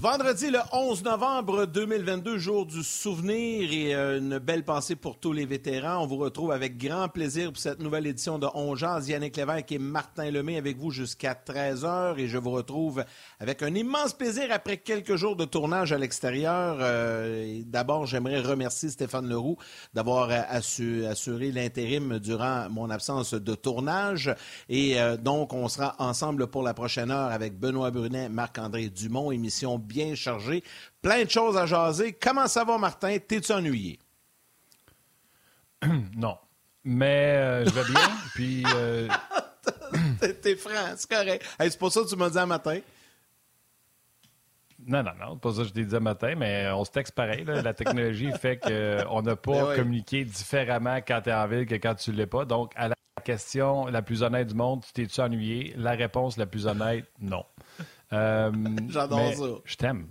Vendredi le 11 novembre 2022, jour du souvenir et euh, une belle pensée pour tous les vétérans. On vous retrouve avec grand plaisir pour cette nouvelle édition de On Yannick Lévesque et Martin Lemay avec vous jusqu'à 13h et je vous retrouve avec un immense plaisir après quelques jours de tournage à l'extérieur. Euh, d'abord, j'aimerais remercier Stéphane Leroux d'avoir assuré l'intérim durant mon absence de tournage et euh, donc on sera ensemble pour la prochaine heure avec Benoît Brunet, Marc-André Dumont, émission bien chargé. Plein de choses à jaser. Comment ça va, Martin? T'es-tu ennuyé? non. Mais euh, je vais bien. puis. Euh... T'es franc, c'est correct. c'est pour ça que tu m'as dit un matin. Non, non, non, c'est pas ça que je t'ai dit un matin, mais on se texte pareil. La technologie fait qu'on n'a pas ben communiqué différemment quand tu es en ville que quand tu ne l'es pas. Donc, à la question la plus honnête du monde, t'es-tu ennuyé? La réponse la plus honnête, non. Euh, J'adore ça. Je t'aime.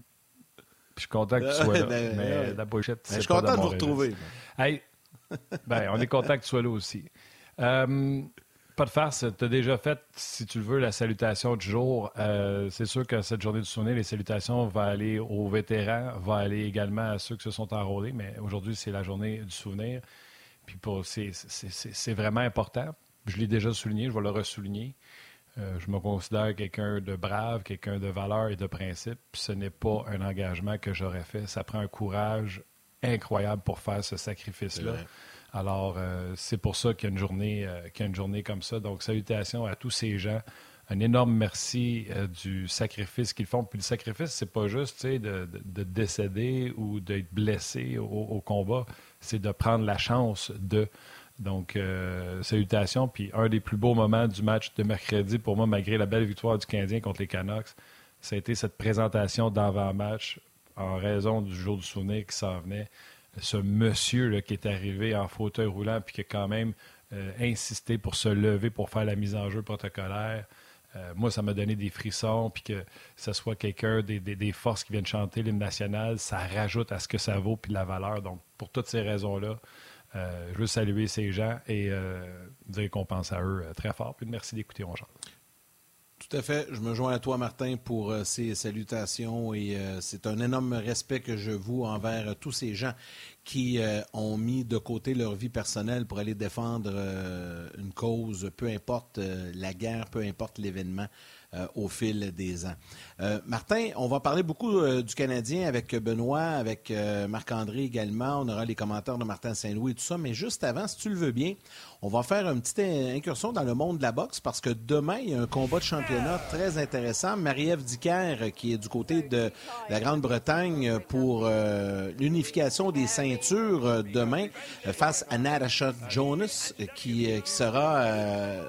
Je suis content que tu sois là. Ben, mais la pochette, c'est Je suis content de vous retrouver. Hey, ben, on est content que tu sois là aussi. Euh, pas de farce, tu as déjà fait, si tu le veux, la salutation du jour. Euh, c'est sûr que cette journée du souvenir, les salutations vont aller aux vétérans, vont aller également à ceux qui se sont enrôlés, mais aujourd'hui, c'est la journée du souvenir. Puis c'est vraiment important. Je l'ai déjà souligné, je vais le ressouligner. Euh, je me considère quelqu'un de brave, quelqu'un de valeur et de principe. Ce n'est pas un engagement que j'aurais fait. Ça prend un courage incroyable pour faire ce sacrifice-là. Alors, euh, c'est pour ça qu'il y, a une journée, euh, une journée comme ça. Donc, salutations à tous ces gens. Un énorme merci du sacrifice qu'ils font. Puis le sacrifice, c'est pas juste de, de, décéder ou d'être blessé au combat. C'est de prendre la chance de. Donc, euh, salutations. Puis un des plus beaux moments du match de mercredi, pour moi, malgré la belle victoire du Canadien contre les Canucks, ça a été cette présentation d'avant-match en raison du jour du souvenir qui s'en venait. Ce monsieur là, qui est arrivé en fauteuil roulant puis qui a quand même euh, insisté pour se lever pour faire la mise en jeu protocolaire. Euh, moi, ça m'a donné des frissons, puis que ce soit quelqu'un des, des, forces qui viennent chanter l'hymne national, ça rajoute à ce que ça vaut, puis la valeur. Donc, pour toutes ces raisons-là, euh, je veux saluer ces gens et euh, dire qu'on pense à eux euh, très fort. Puis merci d'écouter On Tout à fait. Je me joins à toi, Martin, pour ces salutations et c'est un énorme respect que je voue envers tous ces gens qui ont mis de côté leur vie personnelle pour aller défendre une cause, peu importe la guerre, peu importe l'événement. Au fil des ans. Euh, Martin, on va parler beaucoup euh, du Canadien avec Benoît, avec Marc-André également. On aura les commentaires de Martin Saint-Louis et tout ça. Mais juste avant, si tu le veux bien, on va faire une petite incursion dans le monde de la boxe parce que demain, il y a un combat de championnat très intéressant. Marie-Ève Dicker, qui est du côté de la Grande-Bretagne pour l'unification des ceintures demain, face à Natasha Jonas, qui, qui sera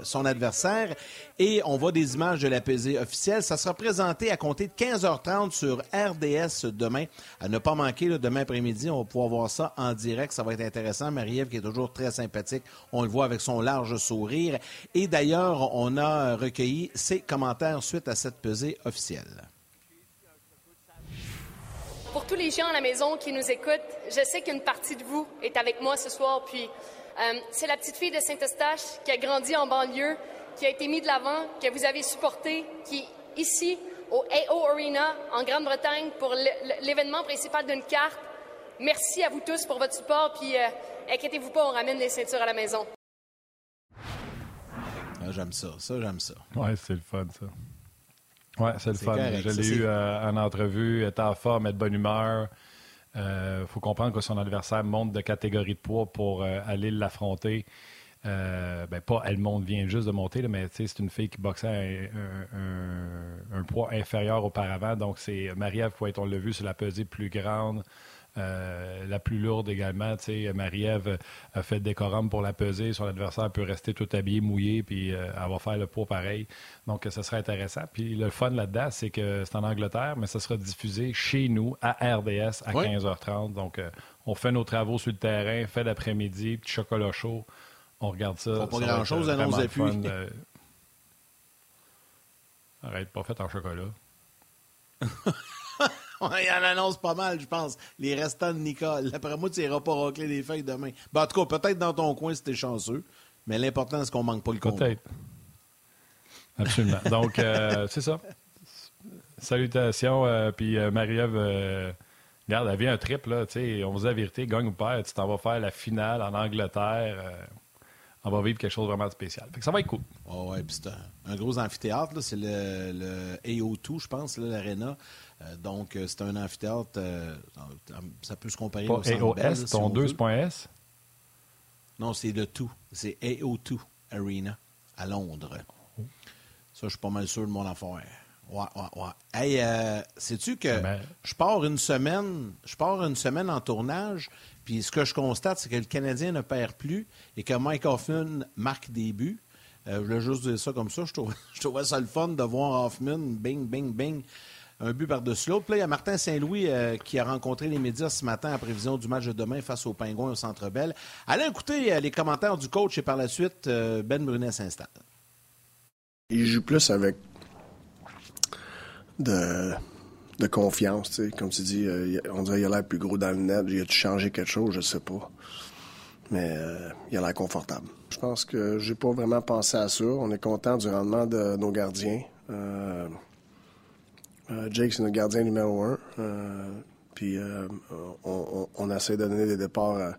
son adversaire. Et on voit des images de la pesée officielle. Ça sera présenté à compter de 15h30 sur RDS demain. À ne pas manquer, demain après-midi, on va pouvoir voir ça en direct. Ça va être intéressant. Marie-Ève, qui est toujours très sympathique, on le voit avec son large sourire. Et d'ailleurs, on a recueilli ses commentaires suite à cette pesée officielle. Pour tous les gens à la maison qui nous écoutent, je sais qu'une partie de vous est avec moi ce soir. Puis, euh, c'est la petite fille de Saint-Eustache qui a grandi en banlieue qui a été mis de l'avant, que vous avez supporté, qui ici au AO Arena en Grande-Bretagne pour l'événement principal d'une carte. Merci à vous tous pour votre support, puis euh, inquiétez-vous pas, on ramène les ceintures à la maison. Ah, j'aime ça, ça, j'aime ça. Ouais, c'est le fun, ça. Ouais, c'est le fun. je l'ai eu euh, en entrevue, était en forme, elle de bonne humeur. Il euh, faut comprendre que son adversaire monte de catégorie de poids pour aller l'affronter. Euh, ben pas elle monte, vient juste de monter, là, mais c'est une fille qui boxait un, poids inférieur auparavant. Donc, c'est Marie-Ève on l'a vu, sur la pesée plus grande. Euh, la plus lourde également. Marie-Ève a fait décorum pour la peser. Son adversaire peut rester tout habillé, mouillé, puis euh, elle va faire le poids pareil. Donc, ça serait intéressant. Puis le fun là-dedans, c'est que c'est en Angleterre, mais ça sera diffusé chez nous à RDS à 15h30. Donc, on fait nos travaux sur le terrain, fait l'après-midi, petit chocolat chaud. On regarde ça. pas grand-chose nos appuis. Arrête, pas fait en chocolat. Il en annonce pas mal, je pense. Les restants de Nicole. Après moi, tu n'iras pas racler des feuilles demain. Ben, en tout cas, peut-être dans ton coin si t'es chanceux. Mais l'important, c'est qu'on manque pas le compte. Peut-être. Absolument. Donc, euh, c'est ça. Salutations. Euh, puis euh, Marie-Ève, regarde, elle vient un trip, là. On vous a vérité, gagne ou perd, tu t'en vas faire la finale en Angleterre. On va vivre quelque chose de vraiment spécial. Fait que ça va être cool. Oh ouais, c'est un, gros amphithéâtre, c'est le, le, AO2, je pense, l'Arena. donc, c'est un amphithéâtre, ça peut se comparer Pas au AOS, ton 2.S? Non, c'est le tout. C'est AO2 Arena à Londres. Ça, je suis pas mal sûr de mon affaire. Ouais, ouais, ouais. Hey, euh, sais-tu que je pars une semaine, je pars une semaine en tournage, puis ce que je constate, c'est que le Canadien ne perd plus et que Mike Hoffman marque des buts. Euh, je voulais juste dire ça comme ça. Je trouvais, ça le fun de voir Hoffman, bing, bing, bing, un but par-dessus l'autre. Puis là, il y a Martin Saint-Louis euh, qui a rencontré les médias ce matin en prévision du match de demain face aux Pingouins au Centre Bell. Allez écouter les commentaires du coach et par la suite, Ben Brunet s'installe. Il joue plus avec de, de confiance, tu sais. Comme tu dis, euh, on dirait qu'il a l'air plus gros dans le net. Il a-tu changé quelque chose? Je sais pas. Mais euh, il a l'air confortable. Je pense que j'ai pas vraiment pensé à ça. On est content du rendement de nos gardiens. Euh, Jake, c'est notre gardien numéro un. puis on, on, essaie de donner des départs à,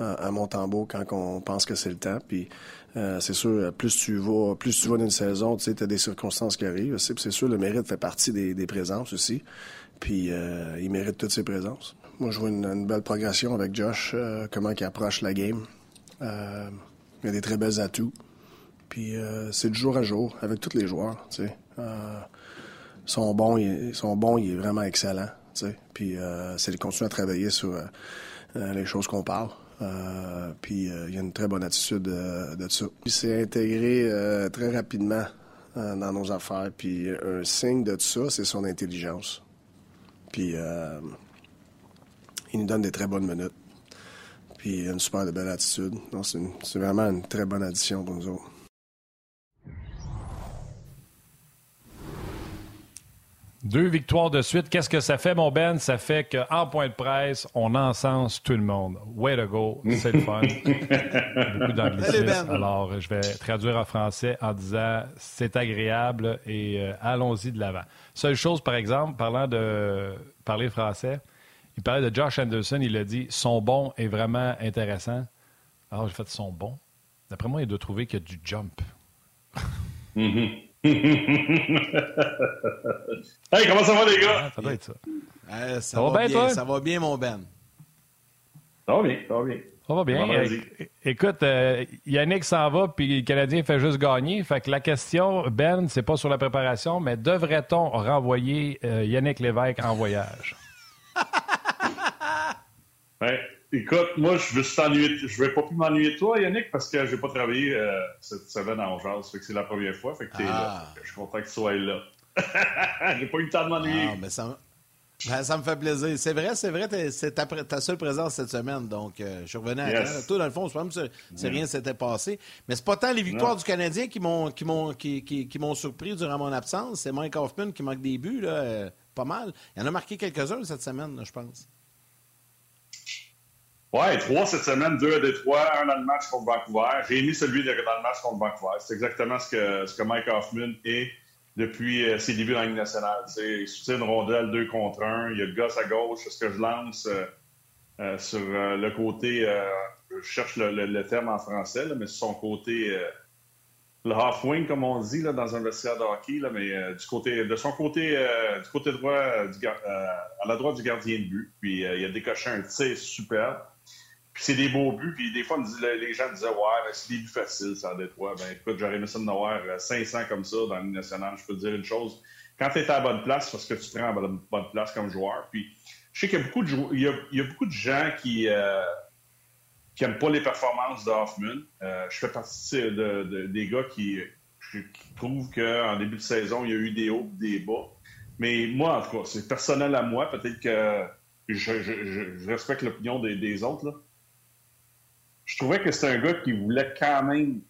à Montembeau quand on pense que c'est le temps. Puis euh, c'est sûr, plus tu vas, plus tu vas d'une saison, tu sais, as des circonstances qui arrivent. C'est sûr, le mérite fait partie des, présences aussi. Puis euh, il mérite toutes ses présences. Moi, je vois une, belle progression avec Josh, euh, comment il approche la game. il a des très belles atouts. Puis c'est du jour à jour avec tous les joueurs, tu sais. sont bons, ils sont il est vraiment excellent, tu sais. Puis c'est de continuer à travailler sur les choses qu'on parle. Euh, puis euh, il y a une très bonne attitude euh, de ça. Il s'est intégré très rapidement dans nos affaires. Puis un signe de ça, c'est son intelligence. Puis il nous donne des très bonnes minutes. Puis une super belle attitude. C'est vraiment une très bonne addition pour nous autres. Deux victoires de suite. Qu'est-ce que ça fait, mon Ben? Ça fait qu'en point de presse, on encense tout le monde. Way to go. C'est le fun. Beaucoup d'anglicisme. Ben. Alors, je vais traduire en français en disant c'est agréable et euh, allons-y de l'avant. Seule chose, par exemple, parlant de parler français, il parlait de Josh Anderson. Il a dit son bon est vraiment intéressant. Alors, j'ai fait son bon? D'après moi, il doit trouver qu'il y a du jump. Mm-hmm. hey, comment ça va, les gars? ça doit être ça. ça, va, bien, Ça va bien, mon Ben. Ça va bien, ça va bien. Ça va bien. écoute, euh, Yannick s'en va, puis le Canadien fait juste gagner. Fait que la question, Ben, c'est pas sur la préparation, mais devrait-on renvoyer euh, Yannick Lévesque en voyage? ouais. Écoute, moi, je veux je vais pas plus m'ennuyer de toi, Yannick, parce que j'ai pas travaillé euh, cette semaine en jazz. Fait que c'est la première fois. Fait que t'es là. Ah. je suis content que tu sois là. j'ai pas eu le temps de m'ennuyer. Ah, mais ça, ben, ça me fait plaisir. C'est vrai, c'est vrai, c'est ta, seule présence cette semaine. Donc, euh, je suis revenu à Toi, dans le fond, c'est pas si rien s'était passé. Mais c'est pas tant les victoires du Canadien qui m'ont qui m'ont qui, qui, m'ont surpris durant mon absence. C'est Mike Hoffman qui manque des buts, là, euh, pas mal. Il y en a marqué quelques-uns cette semaine, je pense. Ouais, trois cette semaine, deux à Détroit, un dans le match contre Vancouver. J'ai mis celui dans le match contre Vancouver. C'est exactement ce que, ce que Mike Hoffman est depuis euh, ses débuts dans la Ligue nationale. il soutient une rondelle deux contre un. Il y a le gosse à gauche. Ce que je lance euh, euh, sur le côté, je cherche le, terme en français, mais sur son côté, le half-wing, comme on dit là, dans un vestiaire de hockey, là, mais du côté, de son côté, du côté droit, à la droite du gardien de but. Puis il a décoché un tir superbe c'est des beaux buts. Puis des fois, les gens disaient, ouais, c'est des buts faciles, ça, fois. Ben écoute, j'aurais aimé ça de avoir 500 comme ça dans le national. Je peux te dire une chose. Quand tu es à la bonne place, parce que tu prends à la bonne place comme joueur. Puis je sais qu'il y a beaucoup de, il y a, beaucoup de gens qui euh, qui n'aiment pas les performances d'Hoffman. Euh, je fais partie de, des gars qui, qui trouvent qu'en début de saison, il y a eu des hauts des bas. Mais moi, en tout cas, c'est personnel à moi. Peut-être que je, je, respecte l'opinion des, des, autres. Là je trouvais que c'était un gars qui voulait quand même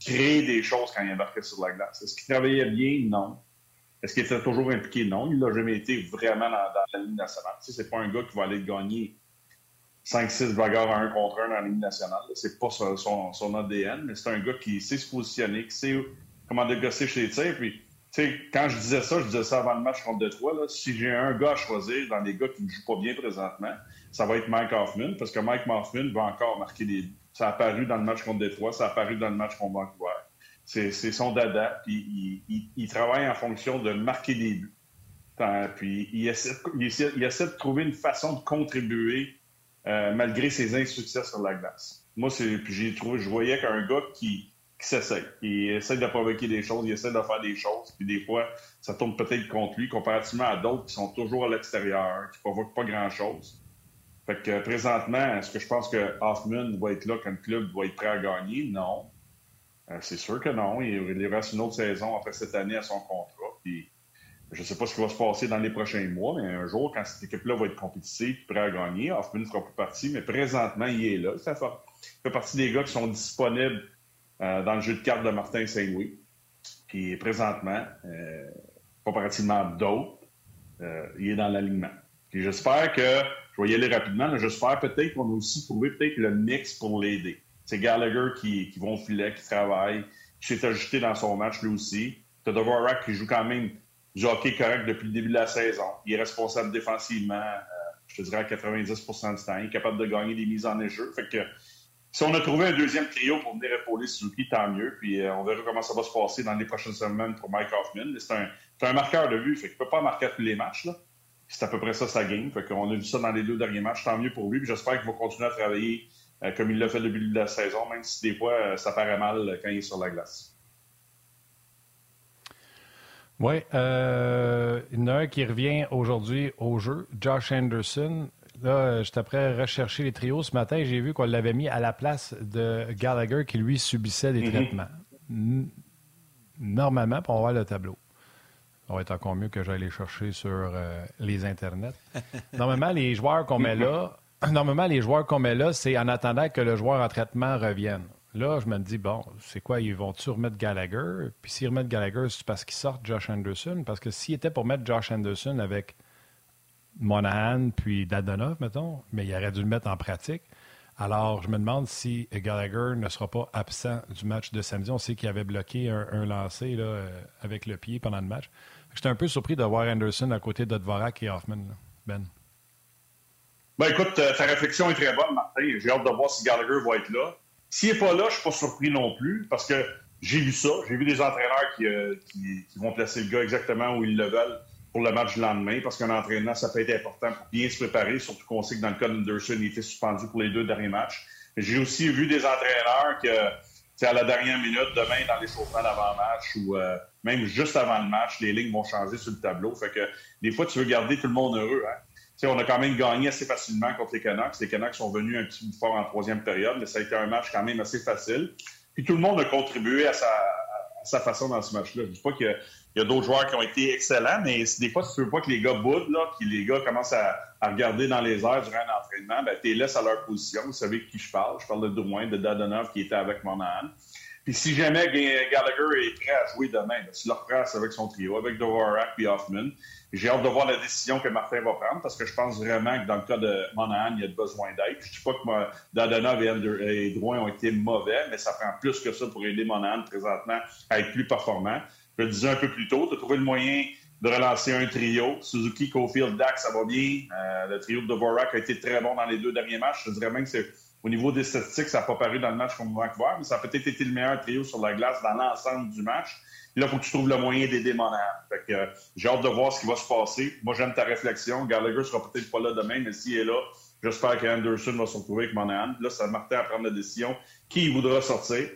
créer des choses quand il embarquait sur la glace. Est-ce qu'il travaillait bien? Non. Est-ce qu'il était toujours impliqué? Non. Il n'a jamais été vraiment dans, la ligne nationale. Tu sais, c'est pas un gars qui va aller gagner 5-6 bagarres à un contre un dans la ligne nationale. C'est pas son, ADN, mais c'est un gars qui sait se positionner, qui sait comment dégosser chez les tirs. Puis, sais, quand je disais ça, je disais ça avant le match contre Detroit. Là, si j'ai un gars à choisir dans les gars qui ne jouent pas bien présentement, ça va être Mike Hoffman, parce que Mike Hoffman va encore marquer des buts. Ça a apparu dans le match contre Detroit, ça a apparu dans le match contre Vancouver. C'est son dada, puis il, il, travaille en fonction de marquer des buts. Puis il essaie, il, essaie, de trouver une façon de contribuer euh, malgré ses insuccès sur la glace. Moi, j'ai je voyais qu'un gars qui, qui s'essaye. Il essaie de provoquer des choses, il essaie de faire des choses, puis des fois, ça tourne peut-être contre lui, comparativement à d'autres qui sont toujours à l'extérieur, qui provoquent pas grand-chose. Fait que présentement, est-ce que je pense que Hoffman va être là quand le club va être prêt à gagner? Non. Euh, c'est sûr que non. Il, il, reste une autre saison après cette année à son contrat. Puis je ne sais pas ce qui va se passer dans les prochains mois, mais un jour, quand cette équipe-là va être compétitive et prêt à gagner, Hoffman ne fera plus partie, mais présentement, il est là. Il fait partie des gars qui sont disponibles euh, dans le jeu de cartes de Martin Saint-Louis. Puis présentement, euh, comparativement à d'autres, euh, il est dans l'alignement. Puis j'espère que, je vais y aller rapidement, j'espère peut-être qu'on a aussi trouvé peut-être le mix pour l'aider. C'est Gallagher qui, qui va au filet, qui travaille, qui s'est ajouté dans son match lui aussi. T'as Dvorak qui joue quand même du hockey correct depuis le début de la saison. Il est responsable défensivement, je te dirais à 90% du temps. Il est capable de gagner des mises en jeu. Fait que si on a trouvé un deuxième trio pour venir épauler Suzuki, tant mieux. Puis euh, on verra comment ça va se passer dans les prochaines semaines pour Mike Hoffman. C'est un, un, marqueur de vue, fait ne peut pas marquer tous les matchs. C'est à peu près ça sa game. Fait qu'on a vu ça dans les deux derniers matchs. Tant mieux pour lui. j'espère qu'il va continuer à travailler euh, comme il l'a fait depuis le début de la saison, même si des fois euh, ça paraît mal quand il est sur la glace. Oui, il y en a un qui revient aujourd'hui au jeu, Josh Anderson. Là, j'étais prêt à rechercher les trios. Ce matin, j'ai vu qu'on l'avait mis à la place de Gallagher qui, lui, subissait des mhm. traitements. Normalement, pour voir le tableau. Ça va être encore mieux que j'aille les chercher sur euh, les internets. Normalement, les joueurs qu'on met là, normalement, les joueurs qu'on met là, c'est en attendant que le joueur en traitement revienne. Là, je me dis, bon, c'est quoi, ils vont-tu remettre Gallagher? Puis s'ils remettent Gallagher, c'est parce qu'ils sortent Josh Anderson? Parce que s'il était pour mettre Josh Anderson avec Monahan puis Dadonov, mettons, mais il aurait dû le mettre en pratique. Alors, je me demande si Gallagher ne sera pas absent du match de samedi. On sait qu'il avait bloqué un, lancer euh, avec le pied pendant le match. J'étais un peu surpris de voir Anderson à côté de Dvorak et Hoffman. Ben. Ben écoute, euh, ta réflexion est très bonne, Martin. J'ai hâte de voir si Gallagher va être là. S'il n'est pas là, je ne suis pas surpris non plus, parce que j'ai vu ça. J'ai vu des entraîneurs qui, euh, qui, vont placer le gars exactement où ils le veulent pour le match du lendemain, parce qu'un entraînement, ça peut être important pour bien se préparer, surtout qu'on sait que dans le cas d'Anderson, il était suspendu pour les deux derniers matchs. J'ai aussi vu des entraîneurs que, à la dernière minute, demain, dans les chauffements d'avant-match ou euh, même juste avant le match, les lignes vont changer sur le tableau. Fait que des fois, tu veux garder tout le monde heureux. Hein? on a quand même gagné assez facilement contre les Canucks. Les Canucks sont venus un petit peu fort en troisième période, mais ça a été un match quand même assez facile. Puis tout le monde a contribué à sa, sa façon dans ce match-là. Je ne dis pas qu'il y a, d'autres joueurs qui ont été excellents, mais des fois, si tu veux pas que les gars boudent, là, que les gars commencent à, regarder dans les airs durant un entraînement, ben, tu les laisses à leur position. Vous savez de qui je parle. Je parle de Drouin, de Dadonov qui était avec Monahan. Puis si jamais Gallagher est prêt à jouer demain, ben, tu le reprends avec son trio, avec Dvorak et Hoffman. J'ai hâte de voir la décision que Martin va prendre parce que je pense vraiment que dans le cas de Monahan, il y a besoin d'aide. Je ne dis pas que Dadonov et, Drouin ont été mauvais, mais ça prend plus que ça pour aider Monahan présentement à être plus performant. Je le disais un peu plus tôt, tu as trouvé le moyen de relancer un trio. Suzuki, Cofield, Dax, ça va bien. Euh, le trio de Dvorak a été très bon dans les deux derniers matchs. Je dirais même que c'est au niveau des statistiques, ça n'a pas paru dans le match contre Vancouver, mais ça a peut-être été le meilleur trio sur la glace dans l'ensemble du match. là, il faut que tu trouves le moyen d'aider Monahan. Fait que, j'ai hâte de voir ce qui va se passer. Moi, j'aime ta réflexion. Gallagher sera peut-être pas là demain, mais s'il est là, j'espère qu'Anderson va se retrouver avec Monahan. Là, ça Martin à prendre la décision. Qui voudra sortir?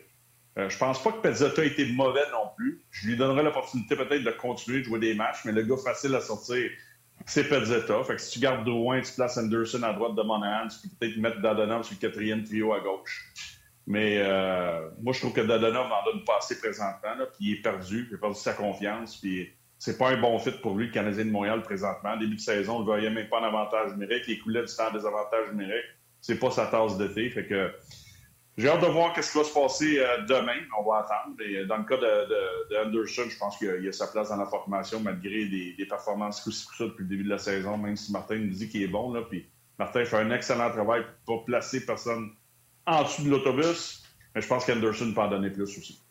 Euh, je pense pas que Pezzetta ait été mauvais non plus. Je lui donnerai l'opportunité peut-être de continuer de jouer des matchs, mais le gars facile à sortir, c'est Pezzetta. Fait que si tu gardes Drouin, tu places Anderson à droite de Monahan, tu peux peut-être mettre Dadonov sur le quatrième trio à gauche. Mais euh, moi, je trouve que Dadonov n'en donne pas assez présentement. Puis il est perdu, il a perdu sa confiance. Puis c'est pas un bon fit pour lui, le Canadien de Montréal, présentement. Début de saison, on ne voyait même pas en avantage numérique. Il coulait du temps des avantages numériques. C'est pas sa tasse de thé. Fait que j'ai hâte de voir ce qui va se passer euh, demain. On va attendre. Et dans le cas de, je pense qu'il a, sa place dans la formation malgré des, performances coup ça depuis le début de la saison, même si Martin nous dit qu'il est bon. Puis Martin fait un excellent travail pour pas placer personne en dessous de l'autobus. Mais je pense qu'Anderson peut en donner plus aussi.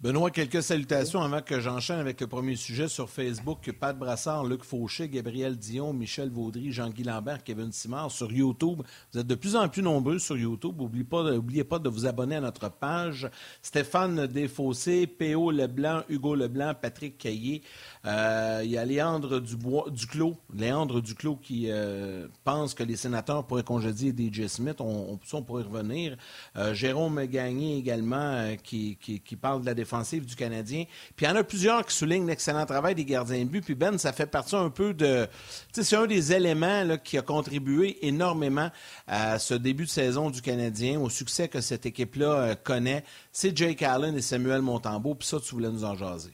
Benoît, quelques salutations avant que j'enchaîne avec le premier sujet sur Facebook. Pat Brassard, Luc Fauché, Gabriel Dion, Michel Vaudry, Jean-Guy Lambert, Kevin Simard sur YouTube. Vous êtes de plus en plus nombreux sur YouTube. N'oubliez pas, de vous abonner à notre page. Stéphane Desfossés, P.O. Leblanc, Hugo Leblanc, Patrick Caillé. Euh, il y a Léandre Dubois, Duclos, Léandre Duclos qui euh, pense que les sénateurs pourraient congédier DJ Smith. On, on, pourrait revenir. Euh, Jérôme Gagné également qui, qui, qui parle de la défense du Canadien. Puis il y en a plusieurs qui soulignent l'excellent travail des gardiens de but. Puis Ben, ça fait partie un peu de... C'est un des éléments qui a contribué énormément à ce début de saison du Canadien, au succès que cette équipe-là euh, connaît. C'est Jake Allen et Samuel Montembeau. Puis ça, tu voulais nous en jaser.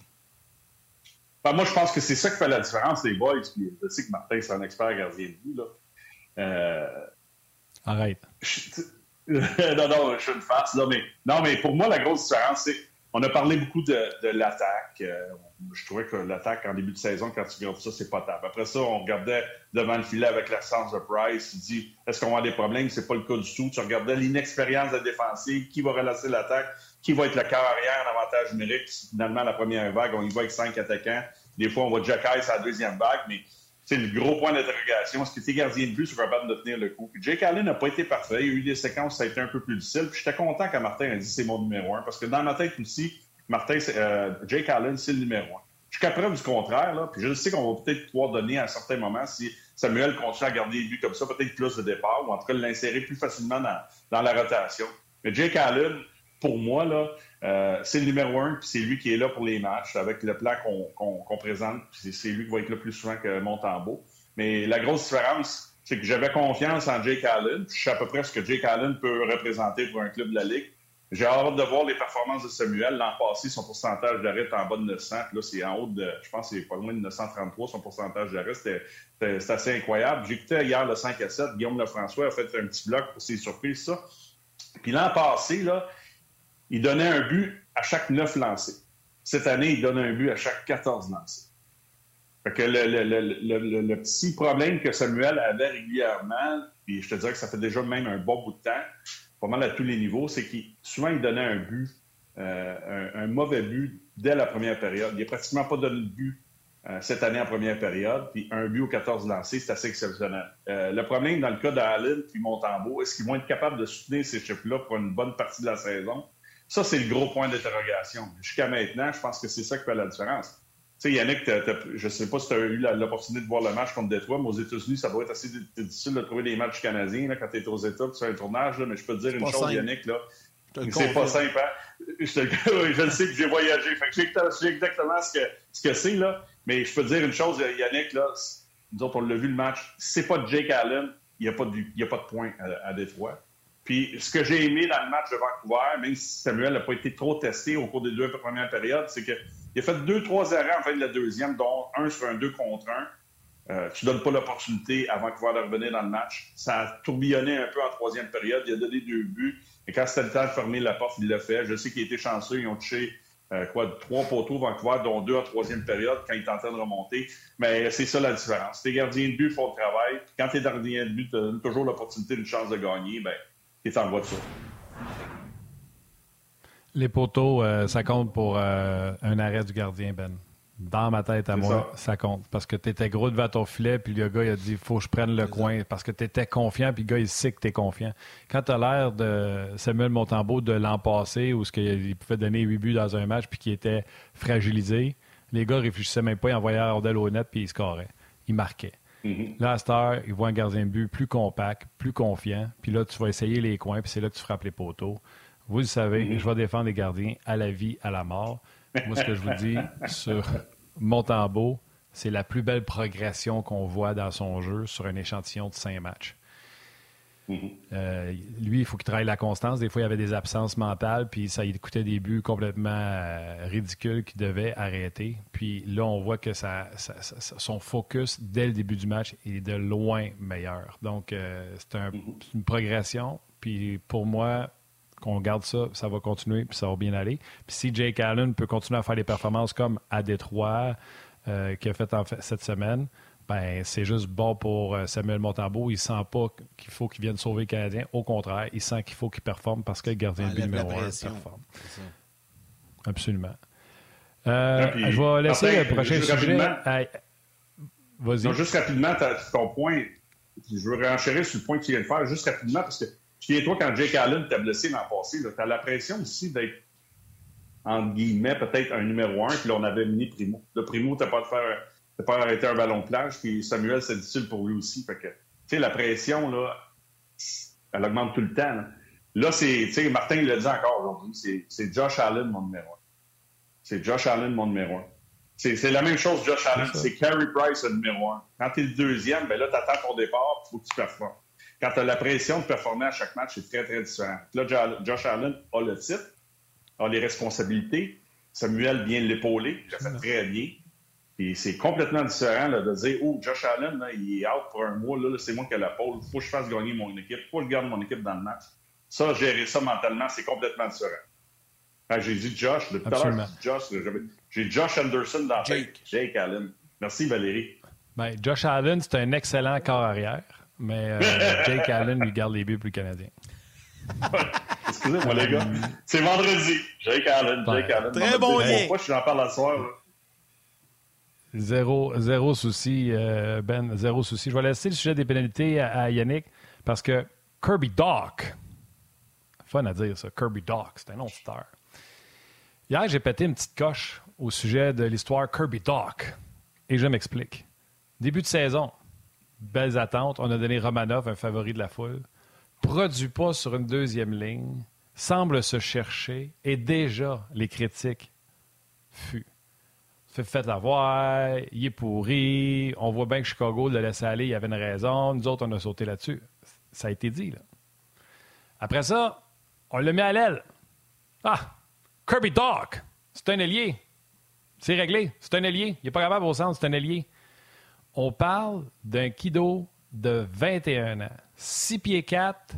Ben, moi, je pense que c'est ça qui fait la différence, les boys. Puis je sais que Martin, c'est un expert gardien de but. Là. Euh, Arrête. non, non, je suis une face. Non mais, non, mais pour moi, la grosse différence, c'est on a parlé beaucoup de, l'attaque. Euh, je trouvais que l'attaque en début de saison, quand tu regardes ça, c'est pas top. Après ça, on regardait devant le filet avec l'absence de Price. Tu dis, est-ce qu'on va avoir des problèmes? C'est pas le cas du tout. Tu regardais l'inexpérience de la défensive, qui va relancer l'attaque, qui va être le cœur arrière en avantage numérique. Finalement, la première vague, on y va avec cinq attaquants. Des fois, on va jacker sa deuxième vague, mais c'est le gros point d'interrogation. Est-ce que tes gardiens de but sont capables de tenir le coup? Puis Jake Allen n'a pas été parfait. Il y a eu des séquences, ça a été un peu plus difficile. Puis j'étais content quand Martin a dit c'est mon numéro un. Parce que dans ma tête aussi, Martin, euh, Jake Allen, c'est le numéro un. Jusqu'à preuve du contraire, là, puis je sais qu'on va peut-être pouvoir donner à un certain moment, si Samuel continue à garder les buts comme ça, peut-être plus de départ, ou en tout cas l'insérer plus facilement dans, dans, la rotation. Mais Jake Allen, pour moi, là, euh, c'est le numéro un, puis c'est lui qui est là pour les matchs, avec le plan qu'on présente, puis c'est lui qui va être là plus souvent que Montembeau. Mais la grosse différence, c'est que j'avais confiance en Jake Allen. Je sais à peu près ce que Jake Allen peut représenter pour un club de la Ligue. J'ai hâte de voir les performances de Samuel. L'an passé, son pourcentage d'arrêt est en bas de 900. Là, c'est en haut de, je pense, c'est pas loin de 933, son pourcentage d'arrêt. C'était assez incroyable. J'écoutais hier le 5 à 7. Guillaume Lefrançois a fait un petit bloc pour ses surprises, ça. Puis l'an passé, là, il donnait un but à chaque 9 lancés. Cette année, il donne un but à chaque 14 lancés. Fait que le, petit problème que Samuel avait régulièrement, puis je te dirais que ça fait déjà même un bon bout de temps, pas mal à tous les niveaux, c'est qu'il souvent il donnait un but, euh, un, mauvais but dès la première période. Il n'a pratiquement pas donné de but euh, cette année en première période, puis un but aux 14 lancés, c'est assez exceptionnel. Euh, le problème dans le cas d'Allen puis Montembeau, est-ce qu'ils vont être capables de soutenir ces chiffres-là pour une bonne partie de la saison? Ça, c'est le gros point d'interrogation. Jusqu'à maintenant, je pense que c'est ça qui fait la différence sais, Yannick, je ne sais pas si tu as eu l'opportunité de voir le match contre Détroit, mais aux États-Unis, ça doit être assez difficile de trouver des matchs canadiens là, quand tu es aux États, tu fais un tournage. mais je peux te dire une chose, Yannick, là. C'est pas simple, hein? Je, je le sais que j'ai voyagé. Fait que je sais exactement ce que ce que c'est, là. Mais je peux te dire une chose, Yannick, là. Nous autres, on l'a vu le match. c'est pas Jake Allen, il n'y a, pas de, a pas de point à, Détroit. Puis ce que j'ai aimé dans le match de Vancouver, même si Samuel n'a pas été trop testé au cours des deux premières périodes, c'est que il a fait deux, trois arrêts en fin de la deuxième, dont un sur un deux contre un. Euh, tu ne donnes pas l'opportunité avant Vancouver de revenir dans le match. Ça a tourbillonné un peu en troisième période. Il a donné deux buts. Et quand c'était le temps de fermer la porte, il l'a fait. Je sais qu'il a été chanceux. Ils ont touché euh, quoi, trois poteaux Vancouver, dont deux en troisième période quand il tentait de remonter. Mais c'est ça la différence. Tes gardiens de but font le travail. Quand tes gardiens de but tu toujours l'opportunité, une chance de gagner, ben, en. Les poteaux, euh, ça compte pour euh, un arrêt du gardien, Ben. Dans ma tête à moi, ça. compte. Parce que tu étais gros devant ton filet, puis le gars, il a dit faut que je prenne le coin. Parce que tu étais confiant, puis le gars, il sait que tu es confiant. Quand tu as l'air de Samuel Montembeau de l'an passé, où il pouvait donner huit buts dans un match, puis qui était fragilisé, les gars réfléchissaient même pas, ils envoyaient Ardel au net, puis ils scoraient. Ils marquaient. Mm-hmm. Là, à Star, ils voient un gardien de but plus compact, plus confiant, puis là, tu vas essayer les coins, puis c'est là que tu frappes les poteaux. Vous le savez, mhm. je vais défendre les gardiens à la vie, à la mort. Moi, ce que je vous dis sur Montembeau, c'est la plus belle progression qu'on voit dans son jeu sur un échantillon de cinq matchs. Mhm. Euh, lui, il faut qu'il travaille la constance. Des fois, il y avait des absences mentales, puis ça il coûtait des buts complètement euh, ridicules qu'il devait arrêter. Puis là, on voit que son focus dès le début du match est de loin meilleur. Donc, euh, c'est mhm. une progression. Puis pour moi, qu'on garde ça, ça va continuer, puis ça va bien aller. Puis si Jake Allen peut continuer à faire des performances comme à Détroit, qu'il a fait, en fait cette semaine, ben c'est juste bon pour euh, Samuel Montambeau. Il sent pas qu'il faut qu'il vienne sauver le Canadien. Au contraire, il sent qu'il faut qu'il performe parce que le gardien de but numéro un performe. Absolument. Euh, je vais laisser le prochain sujet. Vas-y. juste rapidement, ton point, je veux réenchérir sur le point que tu viens de faire, juste rapidement, parce que souviens-toi, quand Jake Allen t'a blessé l'an passé, tu as la pression aussi d'être, entre guillemets, peut-être un numéro un, puis là, on avait mis Primo. Le Primo, t'as pas de faire, pas arrêté un ballon de plage, puis Samuel, c'est difficile pour lui aussi. Fait que, tu sais, la pression, là, elle augmente tout le temps. Là, c'est, tu sais, Martin l'a dit encore aujourd'hui, c'est Josh Allen, mon numéro un. C'est Josh Allen, mon numéro un. C'est la même chose, Josh Allen. C'est Carey Price, le numéro un. Quand tu es le deuxième, ben là, tu attends ton départ, il faut que tu performes. Quand tu as la pression de performer à chaque match, c'est très, très différent. Là, Josh Allen a le titre, a les responsabilités. Samuel vient l'épauler, il a fait très bien. Et c'est complètement différent de dire Oh, Josh Allen, il est out pour un mois, là, c'est moi qui ai la pole, il faut que je fasse gagner mon équipe, il faut que je garde mon équipe dans le match. Ça, gérer ça mentalement, c'est complètement différent. j'ai dit Josh, depuis tout à l'heure, Josh, j'ai Josh Anderson dans Jake. Jake Allen. Merci Valérie. Ben, Josh Allen, c'est un excellent corps arrière, mais euh, Jake Allen lui garde les buts plus canadiens. Excusez-moi, les gars. C'est vendredi. Jake Allen, Jake Allen. Très bon lien. Pourquoi je en parle la soir? Zéro, zéro souci, euh, Ben. Zéro souci. Je vais laisser le sujet des pénalités à, Yannick parce que Kirby Doc, Fun à dire, ça. Kirby Doc, c'est un nom star. Hier, j'ai pété une petite coche au sujet de l'histoire Kirby Doc. Et je m'explique. Début de saison, belles attentes. On a donné Romanov, un favori de la foule. Produit pas sur une deuxième ligne. Semble se chercher. Et déjà, les critiques fuient. Faites l'avoir, il est pourri. On voit bien que Chicago le laissé aller, il avait une raison. Nous autres, on a sauté là-dessus. Ça a été dit, là. Après ça, on le met à l'aile. Ah, Kirby Doc, c'est un ailier. C'est réglé. C'est un ailier. Il n'est pas capable au centre, c'est un ailier. On parle d'un kido de 21 ans. 6 pieds 4.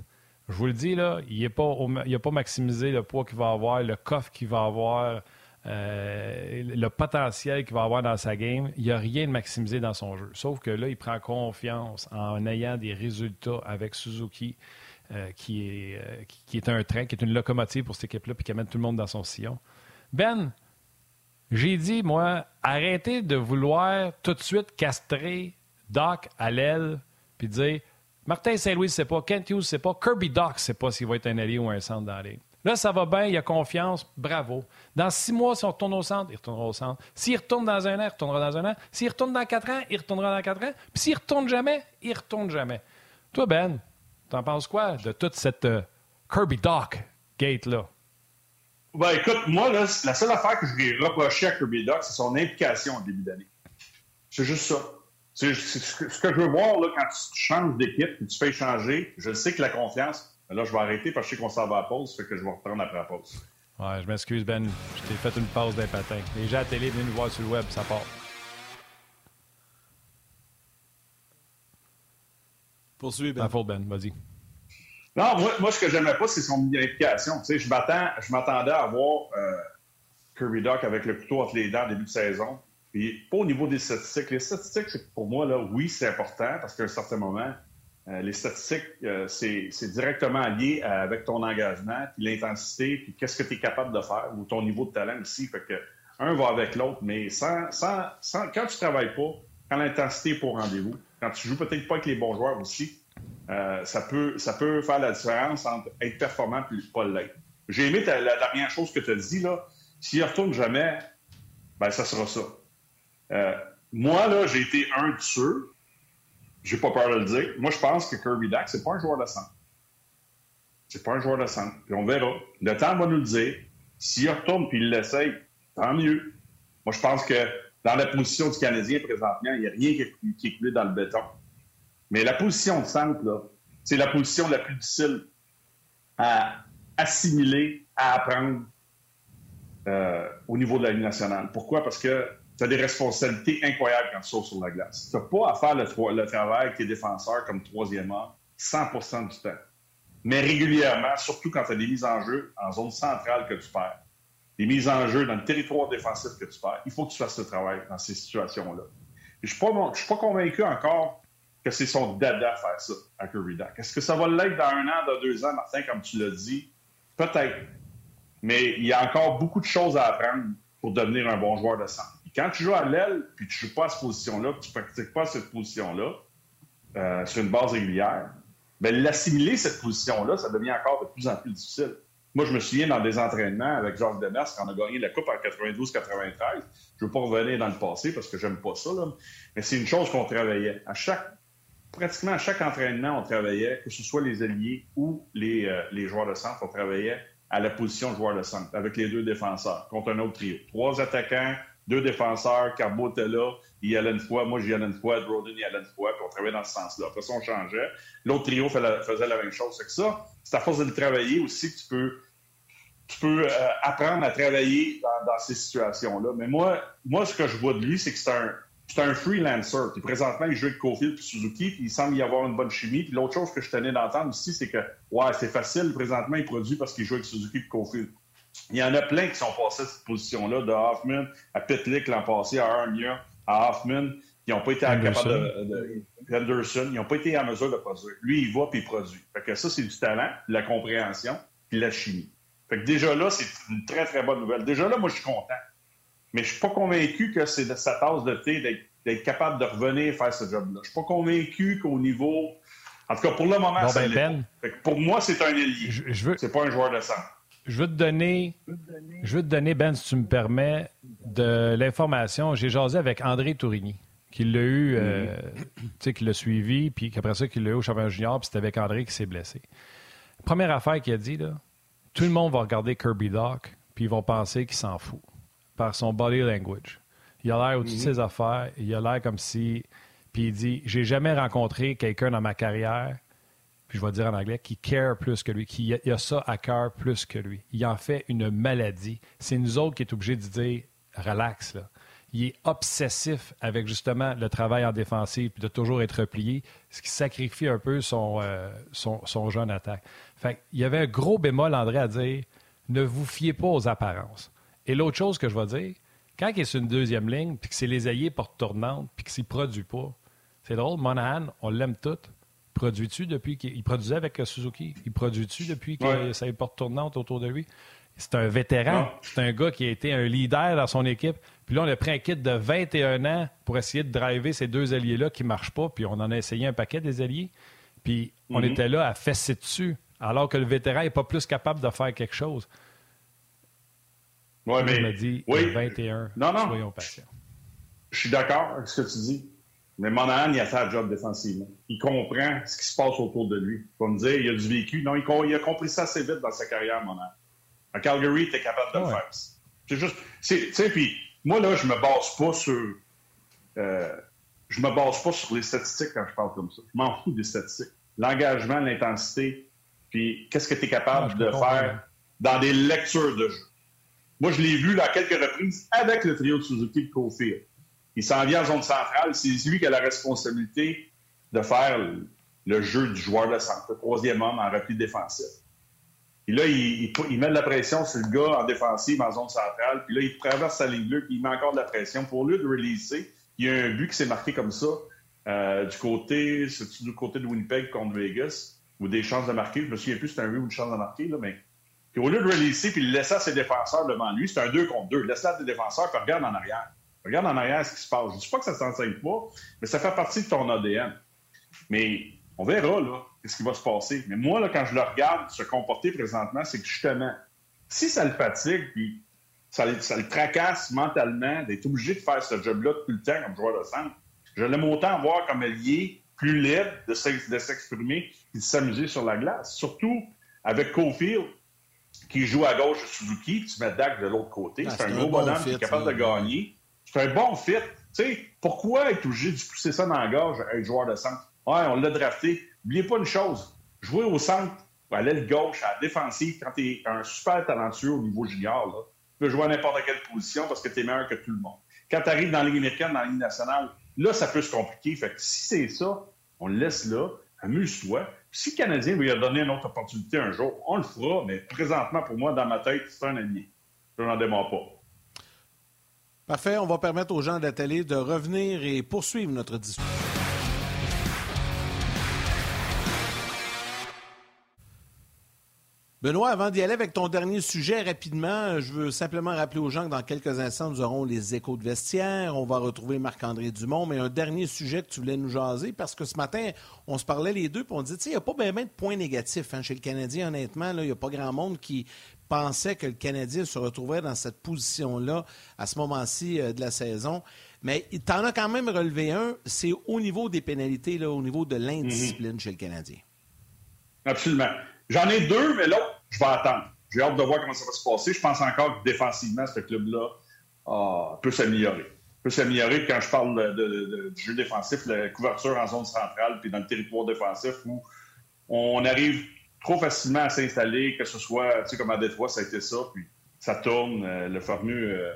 Je vous le dis, là, il n'a pas, pas maximisé le poids qu'il va avoir, le coffre qu'il va avoir, euh, le potentiel qu'il va avoir dans sa game. Il n'y a rien de maximisé dans son jeu. Sauf que là, il prend confiance en ayant des résultats avec Suzuki. Euh, qui, est, euh, qui, est un train, qui est une locomotive pour cette équipe-là, puis qui amène tout le monde dans son sillon. Ben, j'ai dit, moi, arrêtez de vouloir tout de suite castrer Doc à l'aile, puis dire Martin Saint-Louis ne sait pas, Kent Hughes ne sait pas, Kirby Doc ne sait pas s'il va être un allié ou un centre dans. Là, ça va bien, il a confiance, bravo. Dans six mois, si on retourne au centre, il retournera au centre. S'il retourne dans un an, il retournera dans un an. S'il retourne dans quatre ans, il retournera dans quatre ans. Puis s'il retourne jamais, il retourne jamais. Toi, Ben, T'en penses quoi de toute cette euh, Kirby Doc gate-là? Ben, écoute, moi, là, la seule affaire que je vais reprocher à Kirby Doc, c'est son implication au début d'année. C'est juste ça. C'est ce que je veux voir là, quand tu changes d'équipe, tu fais changer. Je sais que la confiance, là, je vais arrêter parce que je sais qu'on s'en va à la pause, fait que je vais reprendre après la pause. Ouais, je m'excuse, Ben. Je t'ai fait une pause d'un patin. Les gens à la télé viennent nous voir sur le web, ça part. Poursuis, Ben. faute, Ben, vas-y. Non, moi, moi, ce que j'aimais pas, c'est son implication. Tu sais, je m'attendais à voir euh, Kirby Doc avec le couteau entre les dents début de saison. Puis, pas au niveau des statistiques. Les statistiques, pour moi, là, oui, c'est important parce qu'à un certain moment, les statistiques, euh, c'est directement lié avec ton engagement, puis l'intensité, puis qu'est-ce que tu es capable de faire, ou ton niveau de talent aussi. Fait que un va avec l'autre, mais sans, sans, quand tu travailles pas, quand l'intensité est pour rendez-vous, quand tu joues peut-être pas avec les bons joueurs aussi, euh, ça, peut, ça peut faire la différence entre être performant et pas l'être. J'ai aimé la dernière chose que tu as dit, là. S'il ne retourne jamais, ben ça sera ça. Euh, moi, là, j'ai été un de ceux, j'ai pas peur de le dire. Moi, je pense que Kirby Dack, c'est pas un joueur de centre. C'est pas un joueur de centre. Puis on verra. Le temps va nous le dire. S'il retourne puis il l'essaye, tant mieux. Moi, je pense que dans la position du Canadien présentement, il n'y a rien qui est, coulé dans le béton. Mais la position de centre, là, c'est la position la plus difficile à assimiler, à apprendre euh, au niveau de la Ligue nationale. Pourquoi? Parce que tu as des responsabilités incroyables quand tu sautes sur la glace. Tu n'as pas à faire le, travail avec tes défenseurs comme troisième homme 100% du temps. Mais régulièrement, surtout quand tu as des mises en jeu en zone centrale que tu perds, des mises en jeu dans le territoire défensif que tu perds, il faut que tu fasses ce travail dans ces situations-là. Je ne suis pas convaincu encore que c'est son dada faire ça à Kirby Est-ce que ça va l'être dans un an, dans deux ans, Martin, comme tu l'as dit? Peut-être. mais il y a encore beaucoup de choses à apprendre pour devenir un bon joueur de centre. Quand tu joues à l'aile, puis tu ne joues pas à cette position-là, puis tu ne pratiques pas cette position-là euh, sur une base régulière, bien, l'assimiler, cette position-là, ça devient encore de plus en plus difficile. Moi, je me souviens dans des entraînements avec Georges Demers quand on a gagné la Coupe en 92-93. Je ne veux pas revenir dans le passé parce que j'aime pas ça, mais c'est une chose qu'on travaillait. À chaque, pratiquement à chaque entraînement, on travaillait, que ce soit les alliés ou les, euh, les joueurs de centre, on travaillait à la position joueur de centre avec les deux défenseurs contre un autre trio. Trois attaquants, deux défenseurs, Carbo était là, il y allait une fois, moi j'y allais une fois, Broden y allait une fois, puis on travaillait dans ce sens-là. Après ça, on changeait. L'autre trio faisait la même chose. C'est que ça, c'est à force de le travailler aussi que tu peux, tu peux euh, apprendre à travailler dans, ces situations-là. Mais moi, moi, ce que je vois de lui, c'est que c'est un, un freelancer. Puis présentement, il joue avec Cofield puis Suzuki, puis il semble y avoir une bonne chimie. Puis l'autre chose que je tenais d'entendre aussi, c'est que, ouais, c'est facile, présentement, il produit parce qu'il joue avec Suzuki et Cofield. Il y en a plein qui sont passés à cette position-là, de Hoffman à Pitlick l'an passé, à Armia, à Hoffman, qui n'ont pas été capables de, Henderson, ils n'ont pas été en mesure de produire. Lui, il va puis il produit. Fait que ça, c'est du talent, de la compréhension, puis la chimie. Fait que déjà là, c'est une très, très bonne nouvelle. Déjà là, moi, je suis content. Mais je suis pas convaincu que c'est de sa tasse de thé d'être capable de revenir faire ce job-là. Je suis pas convaincu qu'au niveau. En tout cas, pour le moment, ben, ben, pour moi, c'est un ailier. Je, veux... C'est pas un joueur de centre. Je veux te donner, je veux te donner, Ben, si tu me permets, de l'information. J'ai jasé avec André Tourigny, qui l'a eu, euh, tu sais, qui l'a suivi, puis qu'après ça, qu'il l'a eu au championnat junior, puis c'était avec André qui s'est blessé. Première affaire qu'il a dit, là, tout le monde va regarder Kirby Doc, puis ils vont penser qu'il s'en fout par son body language. Il a l'air au-dessus de ses affaires, il a l'air comme si. Puis il dit J'ai jamais rencontré quelqu'un dans ma carrière puis je vais dire en anglais, qui care plus que lui, qui a, ça à cœur plus que lui. Il en fait une maladie. C'est nous autres qui est obligés de dire relax. Là. Il est obsessif avec justement le travail en défensive puis de toujours être replié, ce qui sacrifie un peu son, euh, son, attaque. Fait il y avait un gros bémol, André, à dire ne vous fiez pas aux apparences. Et l'autre chose que je vais dire, quand il est sur une deuxième ligne, puis que c'est les alliés porte tournante, puis qu'il ne produit pas, c'est drôle, Monahan, on l'aime tout, Produit-tu depuis qu'il produisait avec Suzuki? Il produit-tu depuis que ça est porte tournante autour de lui? C'est un vétéran. C'est un gars qui a été un leader dans son équipe. Puis là, on a pris un kit de 21 ans pour essayer de driver ces deux alliés-là qui ne marchent pas. Puis on en a essayé un paquet des alliés. Puis on mhm. était là à fesser dessus, alors que le vétéran n'est pas plus capable de faire quelque chose. Oui, mais. Je me dit, oui. 21. Non, non. Soyons patients. Je suis d'accord avec ce que tu dis. Mais Monahan, il a fait le job défensivement. Il comprend ce qui se passe autour de lui. Il va me dire, il a du vécu. Non, il, a compris ça assez vite dans sa carrière, Monahan. À Calgary, tu es capable de le faire. C'est juste. Tu sais, puis moi, là, je me base pas sur. Euh, je me base pas sur les statistiques quand je parle comme ça. Je m'en fous des statistiques. L'engagement, l'intensité, puis qu'est-ce que tu es capable de faire dans des lectures de jeu. Moi, je l'ai vu à quelques reprises avec le trio de Suzuki de Cofield. Il s'en vient en zone centrale. C'est lui qui a la responsabilité de faire le jeu du joueur de centre, le troisième homme en repli défensif. Et là, il, met de la pression sur le gars en défensive en zone centrale. Puis là, il traverse sa ligne bleue, puis il met encore de la pression. Pour lui de releaser, il y a un but qui s'est marqué comme ça euh, du côté, du côté de Winnipeg contre Vegas, ou des chances de marquer. Je me souviens plus si c'était un but ou une chance de marquer, là, mais au lieu de releaser puis laisser ses défenseurs devant lui, c'est un 2 contre 2. Laisse-la des défenseurs, puis regarde en arrière. Regarde en arrière ce qui se passe. Je ne dis pas que ça ne s'enseigne pas, mais ça fait partie de ton ADN. Mais on verra, là, ce qui va se passer. Mais moi, là, quand je le regarde se comporter présentement, c'est que justement, si ça le fatigue, puis ça, le tracasse mentalement d'être obligé de faire ce job-là tout le temps comme joueur de centre, je l'aime autant voir comme allié plus libre de s'exprimer et de s'amuser sur la glace. Surtout avec Cofield, qui joue à gauche Suzuki, tu mets Dak de l'autre côté. Ah, c'est un gros bonhomme qui est capable de gagner. C'est un bon fit. Sais, pourquoi être obligé de pousser ça dans la gorge à un joueur de centre? Ouais, on l'a drafté. N'oubliez pas une chose. Jouer au centre, à l'aile gauche, à la défensive, quand tu es un super talentueux au niveau junior, tu peux jouer à n'importe quelle position parce que tu es meilleur que tout le monde. Quand tu arrives dans la Ligue américaine, dans la Ligue nationale, là, ça peut se compliquer. Fait que si c'est ça, on le laisse là, amuse-toi. Si le Canadien veut lui donner une autre opportunité un jour, on le fera, mais présentement, pour moi, dans ma tête, c'est un allié. Je n'en démarre pas. Parfait. On va permettre aux gens de de revenir et poursuivre notre discussion. Benoît, avant d'y aller avec ton dernier sujet rapidement, je veux simplement rappeler aux gens que dans quelques instants, nous aurons les échos de vestiaire. On va retrouver Marc-André Dumont. Mais un dernier sujet que tu voulais nous jaser, parce que ce matin, on se parlait les deux, puis on dit, tu sais, il n'y a pas bien de points négatifs hein, chez le Canadien, honnêtement. Il n'y a pas grand monde qui pensait que le Canadien se retrouverait dans cette position-là à ce moment-ci euh, de la saison. Mais tu en as quand même relevé un, c'est au niveau des pénalités, là, au niveau de l'indiscipline chez le Canadien. Absolument. J'en ai deux, mais là, je vais attendre. J'ai hâte de voir comment ça va se passer. Je pense encore que défensivement, ce club-là ah, peut s'améliorer. peut s'améliorer quand je parle de, du jeu défensif, la couverture en zone centrale, puis dans le territoire défensif où on arrive trop facilement à s'installer, que ce soit, tu sais, comme à Détroit, ça a été ça, puis ça tourne, euh, le fameux euh,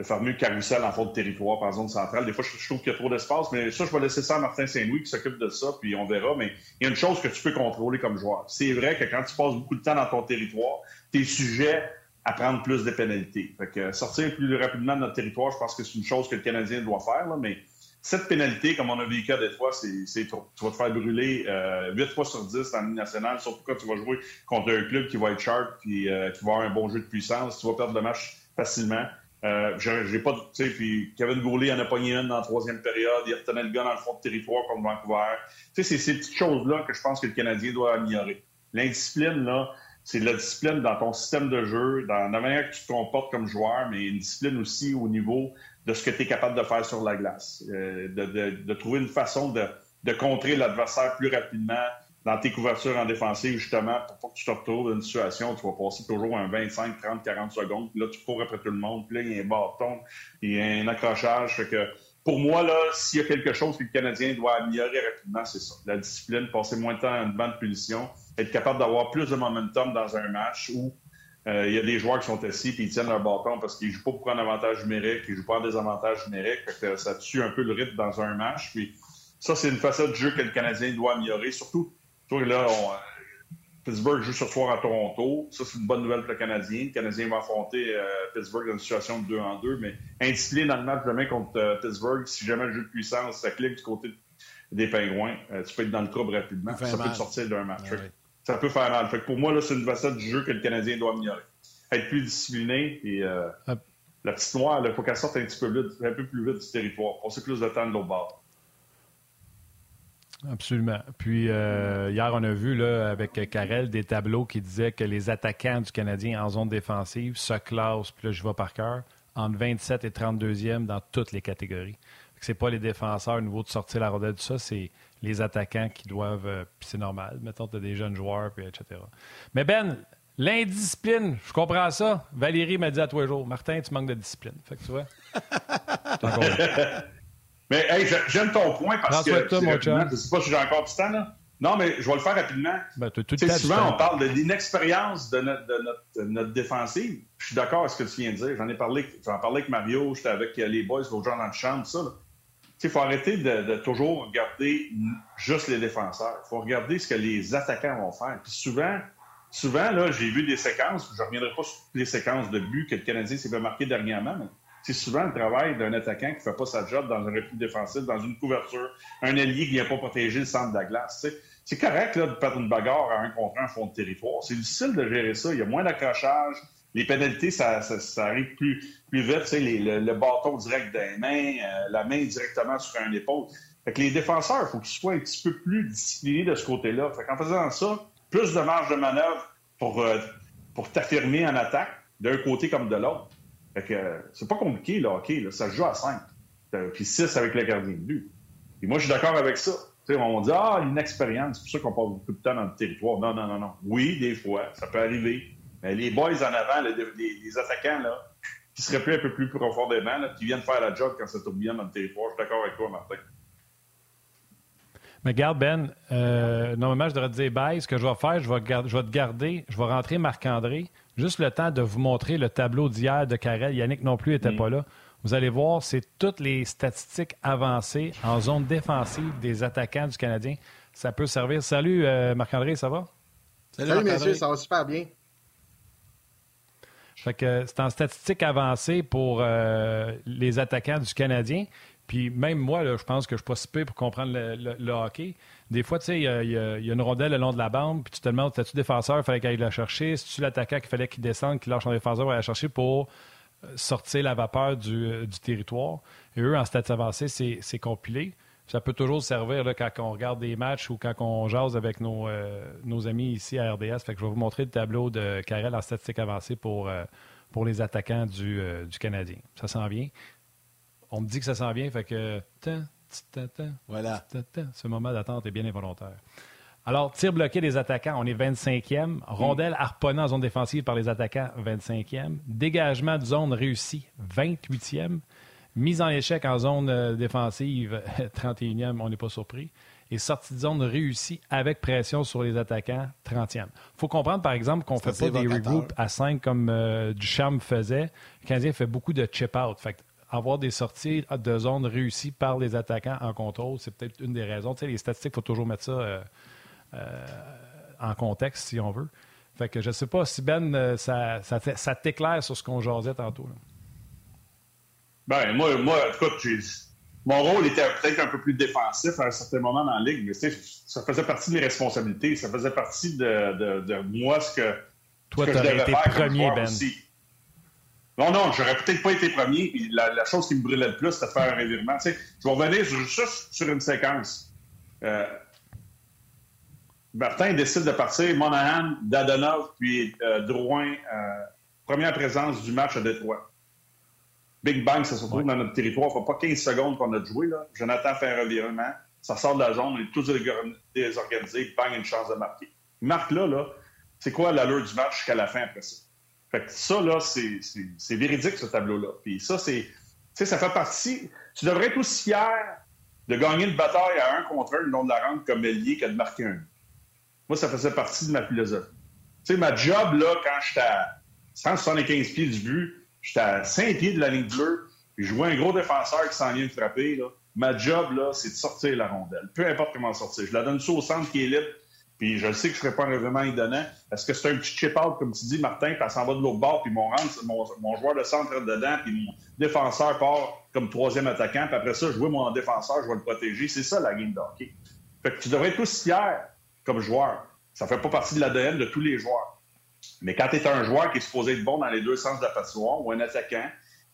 le fameux carrousel en fond de territoire par zone centrale. Des fois, je, trouve qu'il y a trop d'espace, mais ça, je vais laisser ça à Martin Saint-Louis qui s'occupe de ça, puis on verra. Mais il y a une chose que tu peux contrôler comme joueur. C'est vrai que quand tu passes beaucoup de temps dans ton territoire, tu es sujet à prendre plus de pénalités. Fait que sortir plus rapidement de notre territoire, je pense que c'est une chose que le Canadien doit faire, là, mais cette pénalité, comme on a vécu à des fois, c'est. Tu vas te faire brûler euh, 8 fois sur 10 en Ligue nationale, surtout quand tu vas jouer contre un club qui va être sharp puis euh, qui va avoir un bon jeu de puissance. Tu vas perdre le match facilement. Euh, j'ai pas, tu sais, puis Kevin Goulet en a pogné une dans la troisième période, il retenait le gars dans le fond de territoire contre Vancouver. Tu sais, c'est ces petites choses-là que je pense que le Canadien doit améliorer. L'indiscipline, là, c'est de la discipline dans ton système de jeu, dans la manière que tu te comportes comme joueur, mais une discipline aussi au niveau de ce que tu es capable de faire sur la glace. Euh, de, de, de, trouver une façon de, de contrer l'adversaire plus rapidement, dans tes couvertures en défensive, justement, pour pas que tu te retrouves dans une situation où tu vas passer toujours un 25, 30, 40 secondes. Puis là, tu cours après tout le monde. Puis là, il y a un bâton, il y a un accrochage. Fait que, pour moi, là, s'il y a quelque chose que le Canadien doit améliorer rapidement, c'est ça. La discipline, passer moins de temps une bande de punition, être capable d'avoir plus de momentum dans un match où il y a des joueurs qui sont assis et ils tiennent leur bâton parce qu'ils jouent pas pour un avantage numérique, ils jouent pas en désavantage numérique. Fait que ça tue un peu le rythme dans un match. Puis ça, c'est une facette de jeu que le Canadien doit améliorer, surtout là, on, euh, Pittsburgh joue ce soir à Toronto. Ça, c'est une bonne nouvelle pour le Canadien. Le Canadien va affronter euh, Pittsburgh dans une situation de 2 en 2, mais indiscipliné dans le match demain contre euh, Pittsburgh, si jamais le jeu de puissance, ça clique du côté des Pingouins, tu peux être dans le trouble rapidement. Ça, peut te sortir d'un match. Ah ça peut faire mal. Fait pour moi, là, c'est une facette du jeu que le Canadien doit améliorer. Être plus discipliné et ah. la petite noire, il faut qu'elle sorte un petit peu, vite, un peu plus vite du territoire. Passer plus de temps de l'autre bord. Absolument. Puis euh, hier, on a vu là, avec Carrel des tableaux qui disaient que les attaquants du Canadien en zone défensive se classent, puis là, je vais par cœur, entre 27 et 32e dans toutes les catégories. Ce n'est pas les défenseurs au niveau de sortir la rondelle, tout ça, c'est les attaquants qui doivent. Euh, puis c'est normal. Mettons, tu as des jeunes joueurs, puis etc. Mais Ben, l'indiscipline, je comprends ça. Valérie m'a dit à toi jours, Martin, tu manques de discipline. Fait que tu vois. Mais hey, j'aime ton point parce que. Toi, mon je sais pas si j'ai encore du temps, là. Non, mais je vais le faire rapidement. Ben, tout souvent, on parle de l'inexpérience de notre, de, notre, défensive. Je suis d'accord avec ce que tu viens de dire. J'en ai parlé, j'en parlais avec Mario, j'étais avec les boys, l'autre jour dans le champ, ça. Il faut arrêter de, toujours regarder juste les défenseurs. Il faut regarder ce que les attaquants vont faire. Puis souvent, souvent là, j'ai vu des séquences, je ne reviendrai pas sur les séquences de buts que le Canadien s'est fait marquer dernièrement, mais c'est souvent le travail d'un attaquant qui ne fait pas sa job dans un repli défensif, dans une couverture, un allié qui vient pas protéger le centre de la glace. C'est correct de perdre une bagarre à un contre un fond de territoire. C'est difficile de gérer ça. Il y a moins d'accrochage. Les pénalités, ça, ça, arrive plus, plus vite. le, bâton direct des mains, euh, la main directement sur un épaule. Fait que les défenseurs, il faut qu'ils soient un petit peu plus disciplinés de ce côté-là. En faisant ça, plus de marge de manœuvre pour, euh, pour t'affirmer en attaque, d'un côté comme de l'autre. Fait que c'est pas compliqué, hockey. Ça se joue à 5. Euh, puis 6 avec le gardien de but. Et moi, je suis d'accord avec ça. sais, on dit Ah, l'inexpérience, c'est pour ça qu'on passe beaucoup de temps dans le territoire. Non, non, non, non. Oui, des fois, ça peut arriver. Mais les boys en avant, les, attaquants, là, qui seraient plus un peu plus profondément, là, qui viennent faire la job quand ça tourne bien dans le territoire, je suis d'accord avec toi, Martin. Mais garde, Ben, euh, normalement, je devrais te dire bye. Ce que je vais faire, je vais, je vais te garder, je vais rentrer Marc-André. Juste le temps de vous montrer le tableau d'hier de Carrel. Yannick non plus n'était mm. pas là. Vous allez voir, c'est toutes les statistiques avancées en zone défensive des attaquants du Canadien. Ça peut servir. Salut, euh, Marc-André, ça va? Salut, messieurs, ça va super bien. Fait que c'est en statistiques avancées pour euh, les attaquants du Canadien. Puis même moi, je pense que je suis pas pour comprendre le, hockey. Des fois, tu sais, il y, a une rondelle le long de la bande, puis tu te demandes, t'as-tu défenseur, il fallait qu'il aille la chercher? Si tu l'attaquant qu'il fallait qu'il descende, qu'il lâche son défenseur pour aller la chercher pour euh, sortir la vapeur du, du territoire? Et eux, en stats avancés, c'est compilé ça peut toujours servir là, quand on regarde des matchs ou quand on jase avec nos, euh, nos amis ici à RDS. Fait que je vais vous montrer le tableau de Carrel en statistique avancée pour, euh, pour les attaquants du, euh, du Canadien. Ça s'en vient. On me dit que ça s'en vient, fait que... voilà. Ce moment d'attente est bien involontaire. Alors, tir bloqué des attaquants, on est 25e. Rondelle harponnée en zone défensive par les attaquants, 25e. Dégagement de zone réussi, 28e. Mise en échec en zone euh, défensive, 31e, on n'est pas surpris. Et sortie de zone réussie avec pression sur les attaquants, 30e. Il faut comprendre, par exemple, qu'on ne fait pas des regroupes à 5 comme euh, Duchamp faisait. Le Canadien fait beaucoup de chip-out. Fait avoir des sorties de zone réussies par les attaquants en contrôle, c'est peut-être une des raisons. Tu sais, les statistiques, il faut toujours mettre ça euh, en contexte, si on veut. Fait que je ne sais pas si Ben, ça, ça, t'éclaire sur ce qu'on jasait tantôt. Ben, moi, moi, écoute, mon rôle était peut-être un peu plus défensif à un certain moment dans la ligue, mais ça faisait partie de mes responsabilités. Ça faisait partie de, de, moi ce que. Toi, tu aurais été premier, Ben. Aussi. Non, non, j'aurais peut-être pas été premier. la, chose qui me brûlait le plus, c'était de faire un revirement. Tu sais, je vais revenir juste sur une séquence. Euh, Martin décide de partir. Monahan, Dadonov, puis euh, Drouin, euh, première présence du match à Détroit. Big Bang, ça se retrouve dans notre territoire. Il ne faut pas 15 secondes qu'on a joué. Là. Jonathan fait un revirement. Ça sort de la zone. On est tous désorganisés. Bang, une chance de marquer. Marque là, là c'est quoi l'allure du match jusqu'à la fin après ça? Fait que ça, là, c'est véridique, ce tableau-là. Puis ça, c'est. Tu sais, ça fait partie. Tu devrais être aussi fier de gagner une bataille à un contre un le long de la rampe comme Ellier que de marquer un. Moi, ça faisait partie de ma philosophie. Tu sais, ma job, là, quand j'étais à 175 pieds du but, J'étais à 5 pieds de la ligne bleue, puis je vois un gros défenseur qui s'en vient de frapper. Ma job, là, c'est de sortir la rondelle. Peu importe comment sortir. Je la donne ça au centre qui est libre, puis je sais que je ne serai pas un revirement étonnant. Est-ce que c'est un petit chip-out, comme tu dis, Martin, puis elle s'en va de l'autre bord, puis mon, mon, joueur de centre rentre dedans, puis mon défenseur part comme troisième attaquant, puis après ça, je vois mon défenseur, je vais le protéger. C'est ça, la game de hockey. Fait que tu devrais être tous fier comme joueur. Ça fait pas partie de l'ADN de tous les joueurs. Mais quand tu es un joueur qui est supposé être bon dans les deux sens de la patinoire ou un attaquant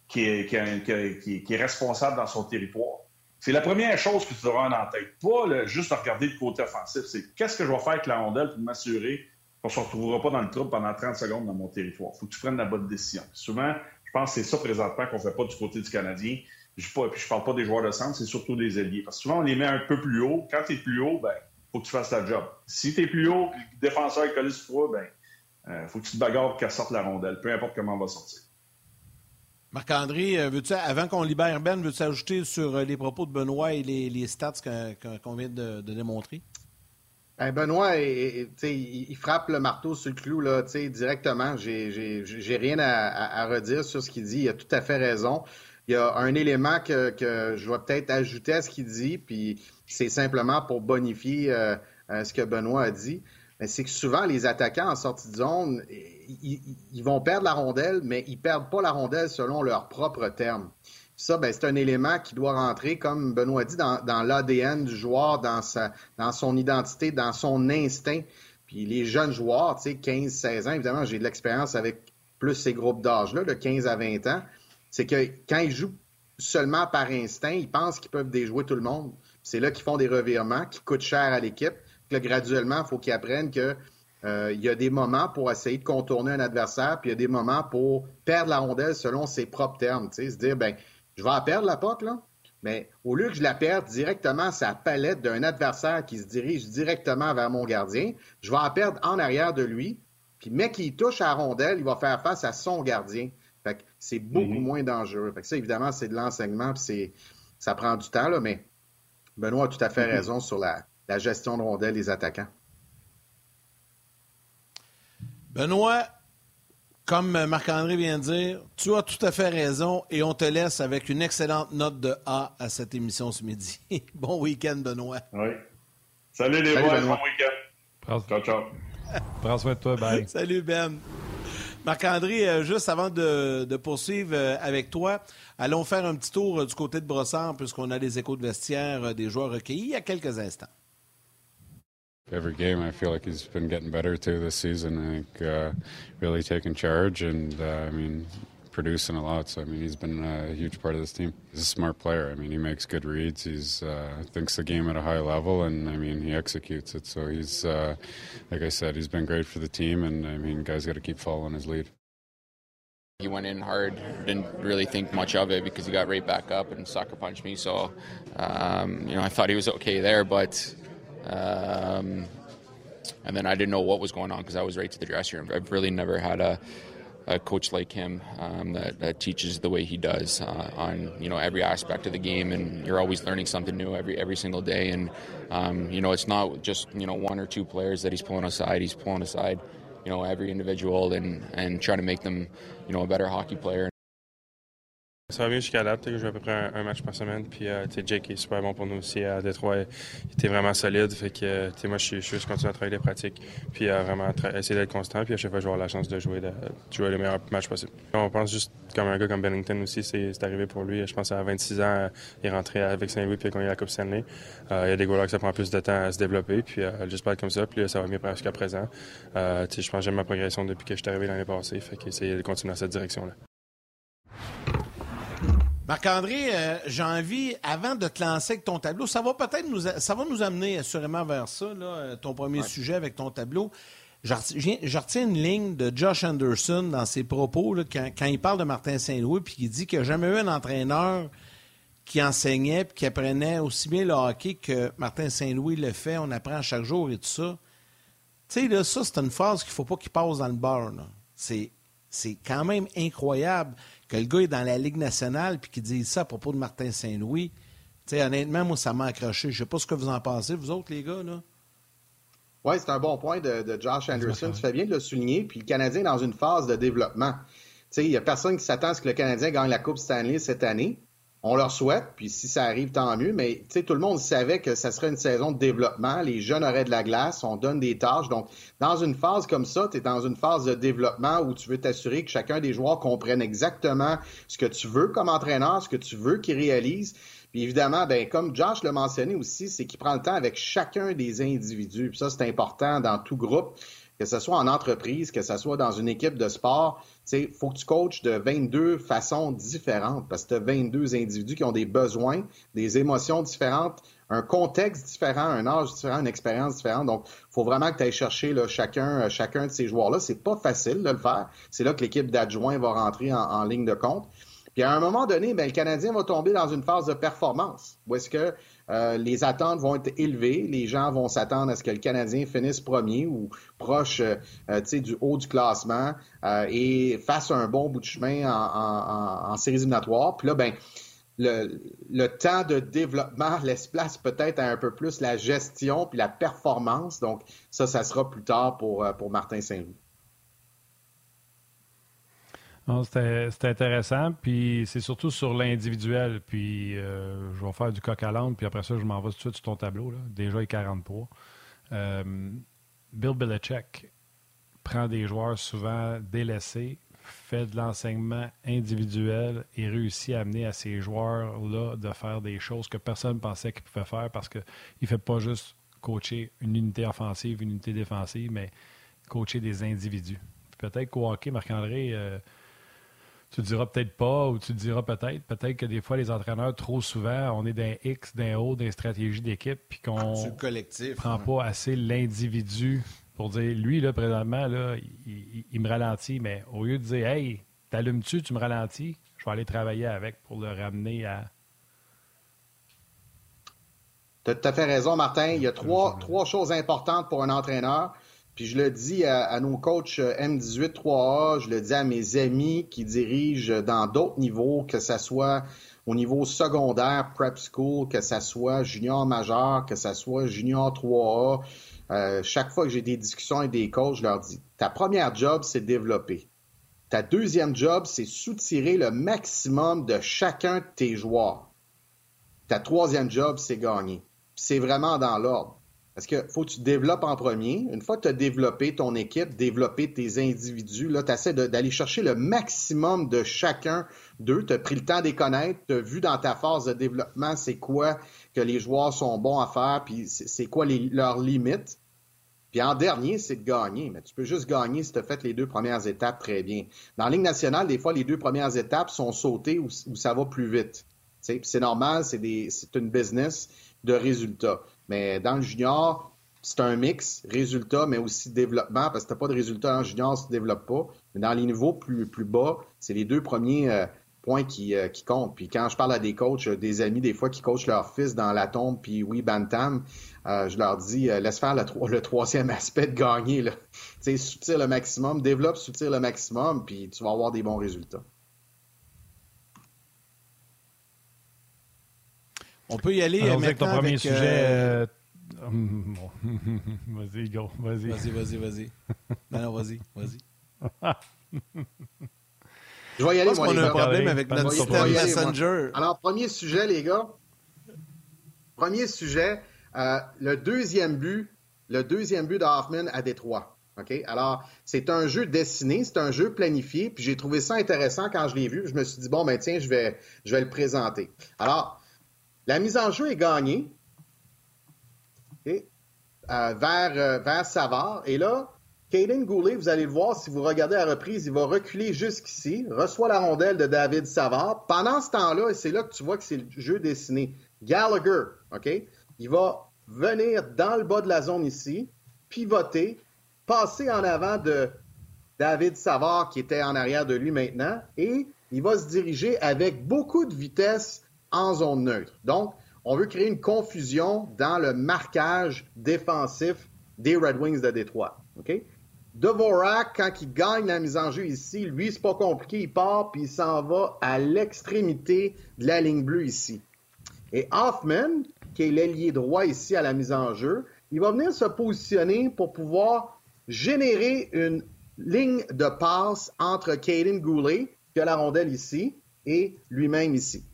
qui est, responsable dans son territoire, c'est la première chose que tu devras en tête. Pas juste regarder le côté offensif. C'est qu'est-ce que je vais faire avec la rondelle pour m'assurer qu'on ne se retrouvera pas dans le trouble pendant 30 secondes dans mon territoire? Il faut que tu prennes la bonne décision. souvent, je pense que c'est ça présentement qu'on ne fait pas du côté du Canadien. Je ne parle pas des joueurs de centre, c'est surtout des alliés. Parce que souvent, on les met un peu plus haut. Quand tu es plus haut, ben faut que tu fasses ta job. Si tu es plus haut, le défenseur est collé sur toi, ben euh, faut que tu te bagarres qu'elle sorte la rondelle, peu importe comment elle va sortir. Marc-André, euh, avant qu'on libère Ben, veux-tu ajouter sur euh, les propos de Benoît et les, stats qu'on vient de, démontrer? Ben, Benoît, il, frappe le marteau sur le clou là, directement. J'ai rien à, redire sur ce qu'il dit. Il a tout à fait raison. Il y a un élément que, je vais peut-être ajouter à ce qu'il dit, puis c'est simplement pour bonifier ce que Benoît a dit c'est que souvent, les attaquants en sortie de zone, ils, vont perdre la rondelle, mais ils perdent pas la rondelle selon leurs propres termes. Ça, ben, c'est un élément qui doit rentrer, comme Benoît dit, dans, l'ADN du joueur, dans, sa, dans son identité, dans son instinct. Puis les jeunes joueurs, tu sais, 15, 16 ans, évidemment, j'ai de l'expérience avec plus ces groupes d'âge-là, de 15 à 20 ans, c'est que quand ils jouent seulement par instinct, ils pensent qu'ils peuvent déjouer tout le monde. C'est là qu'ils font des revirements qui coûtent cher à l'équipe graduellement, il faut qu'ils apprennent qu'il euh, y a des moments pour essayer de contourner un adversaire, puis il y a des moments pour perdre la rondelle selon ses propres termes. Se dire, ben, je vais en perdre la POC, là, mais au lieu que je la perde directement sa palette d'un adversaire qui se dirige directement vers mon gardien, je vais en perdre en arrière de lui. Puis, mec qui touche à la rondelle, il va faire face à son gardien. Fait c'est beaucoup mm-hmm. moins dangereux. Fait que ça, évidemment, c'est de l'enseignement, puis ça prend du temps, là, mais Benoît a tout à fait mm-hmm. raison sur la, la gestion de rondelles des attaquants. Benoît, comme Marc-André vient de dire, tu as tout à fait raison et on te laisse avec une excellente note de A à cette émission ce midi. bon week-end, Benoît. Oui. Salut les boys, bon week-end. Ciao, ciao. Prends soin de toi, bye. Salut Ben. Marc-André, euh, juste avant de, poursuivre euh, avec toi, allons faire un petit tour euh, du côté de Brossard, puisqu'on a les échos de vestiaire des joueurs recueillis il y a quelques instants. Every game, I feel like he's been getting better too this season. I think uh, really taking charge, and uh, I mean, producing a lot. So I mean, he's been a huge part of this team. He's a smart player. I mean, he makes good reads. He's uh, thinks the game at a high level, and I mean, he executes it. So he's, uh, like I said, he's been great for the team, and I mean, guys got to keep following his lead. He went in hard, didn't really think much of it because he got right back up and sucker punched me. So, um, you know, I thought he was okay there, but. Um, and then I didn't know what was going on because I was right to the dressing room. I've really never had a a coach like him um, that, that, teaches the way he does uh, on you know every aspect of the game, and you're always learning something new every every single day. And um, you know it's not just you know one or two players that he's pulling aside; he's pulling aside you know every individual and and trying to make them you know a better hockey player. Ça va mieux jusqu'à date. Je joue à peu près un, match par semaine. Puis euh, Jake est super bon pour nous aussi à Détroit. Il était vraiment solide. Fait que moi, je suis juste continuer à travailler les pratiques. Puis euh, vraiment essayer d'être constant. Puis à chaque fois, je vais avoir la chance de jouer, de, jouer le meilleur match possible. On pense juste comme un gars comme Bennington aussi, c'est arrivé pour lui. Je pense à 26 ans, il est rentré avec Saint-Louis puis il a gagné la Coupe Stanley. Euh, il y a des gars que ça prend plus de temps à se développer. Puis j'espère comme ça. Puis ça va mieux jusqu'à présent. je pense que j'aime ma progression depuis que je suis arrivé l'année passée. Fait qu'essayer de continuer dans cette direction-là. Marc-André, euh, j'ai envie, avant de te lancer avec ton tableau, ça va peut-être nous, ça va nous amener assurément vers ça, euh, ton premier sujet avec ton tableau. Je retiens, une ligne de Josh Anderson dans ses propos quand, il parle de Martin Saint-Louis, puis il dit qu'il n'y a jamais eu un entraîneur qui enseignait puis qui apprenait aussi bien le hockey que Martin Saint-Louis le fait. On apprend chaque jour et tout ça. Tu sais, là, ça, c'est une phrase qu'il ne faut pas qu'il passe dans le bar. C'est quand même incroyable que le gars est dans la Ligue nationale puis qu'il dise ça à propos de Martin Saint-Louis. honnêtement, moi, ça m'a accroché. Je sais pas ce que vous en pensez, vous autres, les gars, là. Oui, c'est un bon point de, Josh Anderson. Tu fais bien de le souligner. Puis le Canadien est dans une phase de développement. Il n'y a personne qui s'attend à ce que le Canadien gagne la Coupe Stanley cette année. On leur souhaite, puis si ça arrive, tant mieux. Mais tout le monde savait que ça serait une saison de développement. Les jeunes auraient de la glace, on donne des tâches. Donc, dans une phase comme ça, tu es dans une phase de développement où tu veux t'assurer que chacun des joueurs comprenne exactement ce que tu veux comme entraîneur, ce que tu veux qu'il réalise. Puis évidemment, ben, comme Josh l'a mentionné aussi, c'est qu'il prend le temps avec chacun des individus. Puis ça, c'est important dans tout groupe que ce soit en entreprise, que ce soit dans une équipe de sport, il faut que tu coaches de 22 façons différentes parce que tu as 22 individus qui ont des besoins, des émotions différentes, un contexte différent, un âge différent, une expérience différente. Donc, il faut vraiment que tu ailles chercher là, chacun, euh, chacun de ces joueurs-là. C'est pas facile de le faire. C'est là que l'équipe d'adjoints va rentrer en, ligne de compte. Puis à un moment donné, ben, le Canadien va tomber dans une phase de performance où est-ce que euh, les attentes vont être élevées. Les gens vont s'attendre à ce que le Canadien finisse premier ou proche euh, euh, du haut du classement et fasse un bon bout de chemin en, en, séries éliminatoires. Puis là, ben, le, temps de développement laisse place peut-être à un peu plus la gestion puis la performance. Donc, ça, ça sera plus tard pour, pour Martin Saint-Louis. C'était intéressant, puis c'est surtout sur l'individuel. Puis euh, je vais faire du coq à l'âne, puis après ça, je m'en vais tout de suite sur ton tableau. Là. Déjà, il est 43. Euh, Bill Belichick prend des joueurs souvent délaissés, fait de l'enseignement individuel et réussit à amener à ces joueurs-là de faire des choses que personne ne pensait qu'ils pouvaient faire parce qu'il ne fait pas juste coacher une unité offensive, une unité défensive, mais coacher des individus. Peut-être qu'au Marc-André, euh, tu diras peut-être pas ou tu diras peut-être. Peut-être que des fois, les entraîneurs, trop souvent, on est d'un X, d'un O, d'une stratégie d'équipe, puis qu'on ne prend pas assez l'individu pour dire, lui, là, présentement, là, il, me ralentit, mais au lieu de dire, hey, t'allumes-tu, tu me ralentis, je vais aller travailler avec pour le ramener à. Tu as tout à fait raison, Martin. Il y a trois, trois choses importantes pour un entraîneur. Puis je le dis à, nos coachs euh, M18-3A, je le dis à mes amis qui dirigent dans d'autres niveaux, que ce soit au niveau secondaire, prep school, que ce soit junior majeur, que ce soit junior 3A. Euh, chaque fois que j'ai des discussions avec des coachs, je leur dis, ta première job, c'est développer. Ta deuxième job, c'est soutirer le maximum de chacun de tes joueurs. Ta troisième job, c'est gagner. C'est vraiment dans l'ordre. Parce que faut que tu développes en premier. Une fois que tu as développé ton équipe, développé tes individus, là, tu essaies d'aller chercher le maximum de chacun d'eux. Tu as pris le temps de les connaître, tu as vu dans ta phase de développement c'est quoi que les joueurs sont bons à faire, puis c'est quoi leurs limites. Puis en dernier, c'est de gagner. Mais tu peux juste gagner si tu as fait les deux premières étapes très bien. Dans la Ligue nationale, des fois, les deux premières étapes sont sautées ou, ça va plus vite. C'est normal, c'est une business de résultats. Mais dans le junior, c'est un mix, résultat, mais aussi développement, parce que tu pas de résultat en junior, tu ne développes pas. Mais dans les niveaux plus, plus bas, c'est les deux premiers euh, points qui, euh, qui, comptent. Puis quand je parle à des coachs, euh, des amis, des fois, qui coachent leur fils dans la tombe, puis oui, Bantam, je leur dis, laisse faire le, le, troisième aspect de gagner. Tu sais, soutire le maximum, développe, soutire le maximum, puis tu vas avoir des bons résultats. On peut y aller Alors, maintenant avec ton premier avec, sujet. euh, euh, bon. vas-y, go, vas-y. Vas-y, vas-y, vas-y. Non, non, vas-y, vas-y. Je vais y Je aller, pense moi, qu'on les a un problème avec notre système. Messenger. Alors, premier sujet, les gars. Premier sujet, euh, le deuxième but, le deuxième but de Hoffman à Détroit. OK? Alors, c'est un jeu dessiné, c'est un jeu planifié, puis j'ai trouvé ça intéressant quand je l'ai vu. Je me suis dit, bon, ben tiens, je vais, je vais le présenter. Alors, la mise en jeu est gagnée? Euh, vers, euh, vers Savard. Et là, Caden Goulet, vous allez le voir, si vous regardez la reprise, il va reculer jusqu'ici, reçoit la rondelle de David Savard. Pendant ce temps-là, et c'est là que tu vois que c'est le jeu dessiné, Gallagher, OK? Il va venir dans le bas de la zone ici, pivoter, passer en avant de David Savard qui était en arrière de lui maintenant, et il va se diriger avec beaucoup de vitesse en zone neutre. Donc, on veut créer une confusion dans le marquage défensif des Red Wings de Détroit. OK? Dvorak, quand il gagne la mise en jeu ici, lui, c'est pas compliqué, il part puis il s'en va à l'extrémité de la ligne bleue ici. Et Hoffman, qui est l'ailier droit ici à la mise en jeu, il va venir se positionner pour pouvoir générer une ligne de passe entre Caden Goulet, qui a la rondelle ici, et lui-même ici.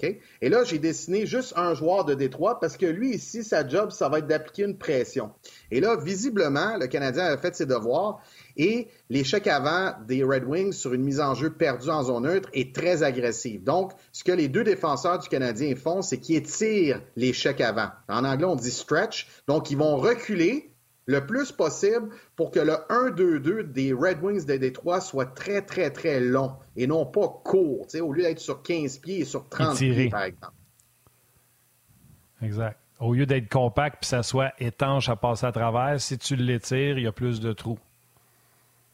Et là, j'ai dessiné juste un joueur de Détroit parce que lui, ici, sa job, ça va être d'appliquer une pression. Et là, visiblement, le Canadien a fait ses devoirs et l'échec avant des Red Wings sur une mise en jeu perdue en zone neutre est très agressive. Donc, ce que les deux défenseurs du Canadien font, c'est qu'ils étirent l'échec avant. En anglais, on dit stretch. Donc, ils vont reculer le plus possible pour que le 1-2-2 des Red Wings de Détroit soit très, très, très long et non pas court, tu sais, au lieu d'être sur 15 pieds et sur 30 Étiré. pieds, par exemple. Exact. Au lieu d'être compact puis ça soit étanche à passer à travers, si tu l'étires, il y a plus de trous.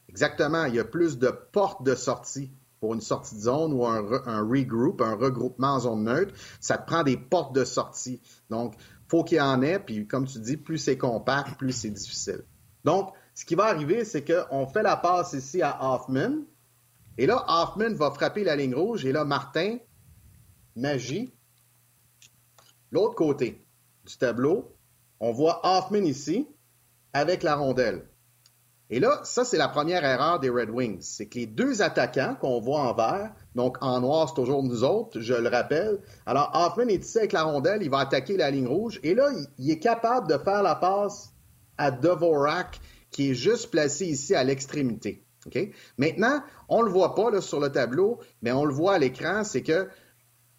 Exactement. Il y a plus de portes de sortie pour une sortie de zone ou un, re- un regroup, un regroupement en zone neutre. Ça te prend des portes de sortie. Donc, faut qu'il y en ait. Puis, comme tu dis, plus c'est compact, plus c'est difficile. Donc, ce qui va arriver, c'est qu'on fait la passe ici à Hoffman. Et là, Hoffman va frapper la ligne rouge. Et là, Martin, magie. L'autre côté du tableau, on voit Hoffman ici avec la rondelle. Et là, ça, c'est la première erreur des Red Wings. C'est que les deux attaquants qu'on voit en vert, donc en noir, c'est toujours nous autres, je le rappelle. Alors, Hoffman est ici avec la rondelle, il va attaquer la ligne rouge. Et là, il, est capable de faire la passe à Dvorak, qui est juste placé ici à l'extrémité. OK? Maintenant, on le voit pas sur le tableau, mais on le voit à l'écran, c'est que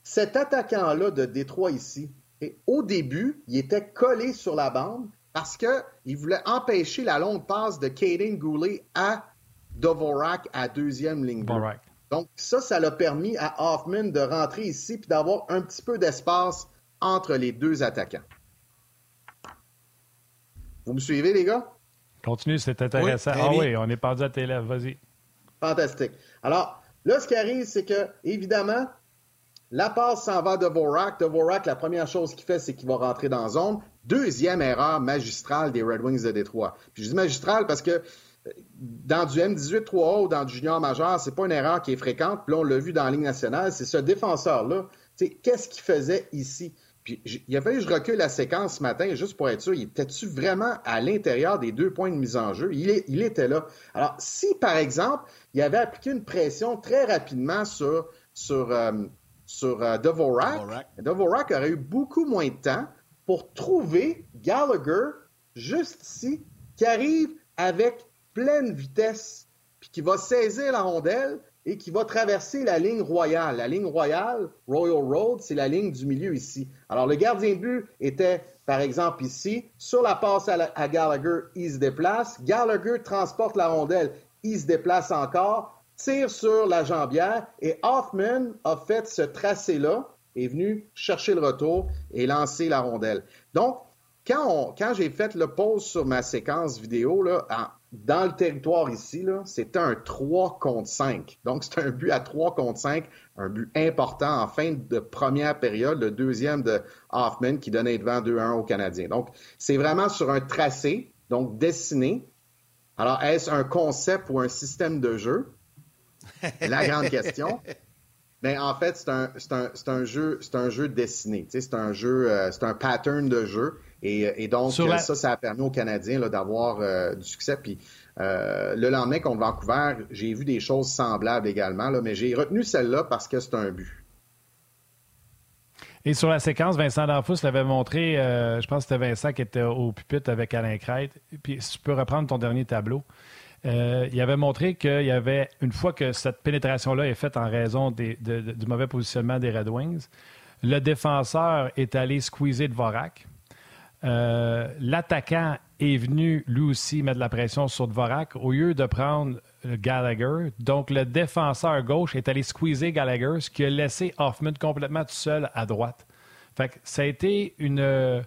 cet attaquant-là de Détroit ici, et au début, il était collé sur la bande parce qu'il voulait empêcher la longue passe de Caden Goulet à Dvorak à deuxième ligne. Donc, ça, ça l'a permis à Hoffman de rentrer ici puis d'avoir un petit peu d'espace entre les deux attaquants. Vous me suivez, les gars? Continue, c'est intéressant. ah oui, on est perdu à tes lèvres. Vas-y. Fantastique. Alors, là, ce qui arrive, c'est que, évidemment, la passe s'en va de Vorak. De Vorak, la première chose qu'il fait, c'est qu'il va rentrer dans la zone. Deuxième erreur magistrale des Red Wings de Détroit. Puis je dis magistrale parce que euh, dans du M18-3A ou dans du junior majeur, c'est pas une erreur qui est fréquente. Puis là, on l'a vu dans la Ligue nationale, c'est ce défenseur-là. Tu sais, Qu'est-ce qu'il faisait ici? Puis il a fallu que je recule la séquence ce matin juste pour être sûr. Il était-tu vraiment à l'intérieur des deux points de mise en jeu? Il, est- il était là. Alors, si, par exemple, il avait appliqué une pression très rapidement sur, sur, euh, sur euh, Dvorak, Dvorak. Dvorak aurait eu beaucoup moins de temps pour trouver Gallagher juste ici, qui arrive avec pleine vitesse, puis qui va saisir la rondelle et qui va traverser la ligne royale. La ligne royale, Royal Road, c'est la ligne du milieu ici. Alors, le gardien de but était, par exemple, ici. Sur la passe à, Gallagher, il se déplace. Gallagher transporte la rondelle, il se déplace encore, tire sur la jambière et Hoffman a fait ce tracé-là, est venu chercher le retour et lancer la rondelle. Donc, quand, j'ai fait le pause sur ma séquence vidéo, là, dans le territoire ici, c'était un 3 contre 5. Donc, c'est un but à 3 contre 5, un but important en fin de première période, le deuxième de Hoffman qui donnait devant 2-1 aux Canadiens. Donc, c'est vraiment sur un tracé, donc dessiné. Alors, est-ce un concept ou un système de jeu? La grande question. Mais en fait, c'est un, un, un, jeu, c'est un jeu dessiné. C'est un jeu, euh, c'est un pattern de jeu. Et, donc, ça, ça a permis aux Canadiens d'avoir euh, du succès. Puis euh, le lendemain contre Vancouver, j'ai vu des choses semblables également, là, mais j'ai retenu celle-là parce que c'est un but. Et sur la séquence, Vincent D'Anfous l'avait montré, euh, je pense que c'était Vincent qui était au pupitre avec Alain Crête. Puis si tu peux reprendre ton dernier tableau. Il avait montré qu'il y avait, une fois que cette pénétration-là est faite en raison du mauvais positionnement des Red Wings, le défenseur est allé squeezer de. Euh, l'attaquant est venu lui aussi mettre la pression sur Dvorak au lieu de prendre Gallagher. Donc, le défenseur gauche est allé squeezer Gallagher, ce qui a laissé Hoffman complètement tout seul à droite. Fait ça a été une,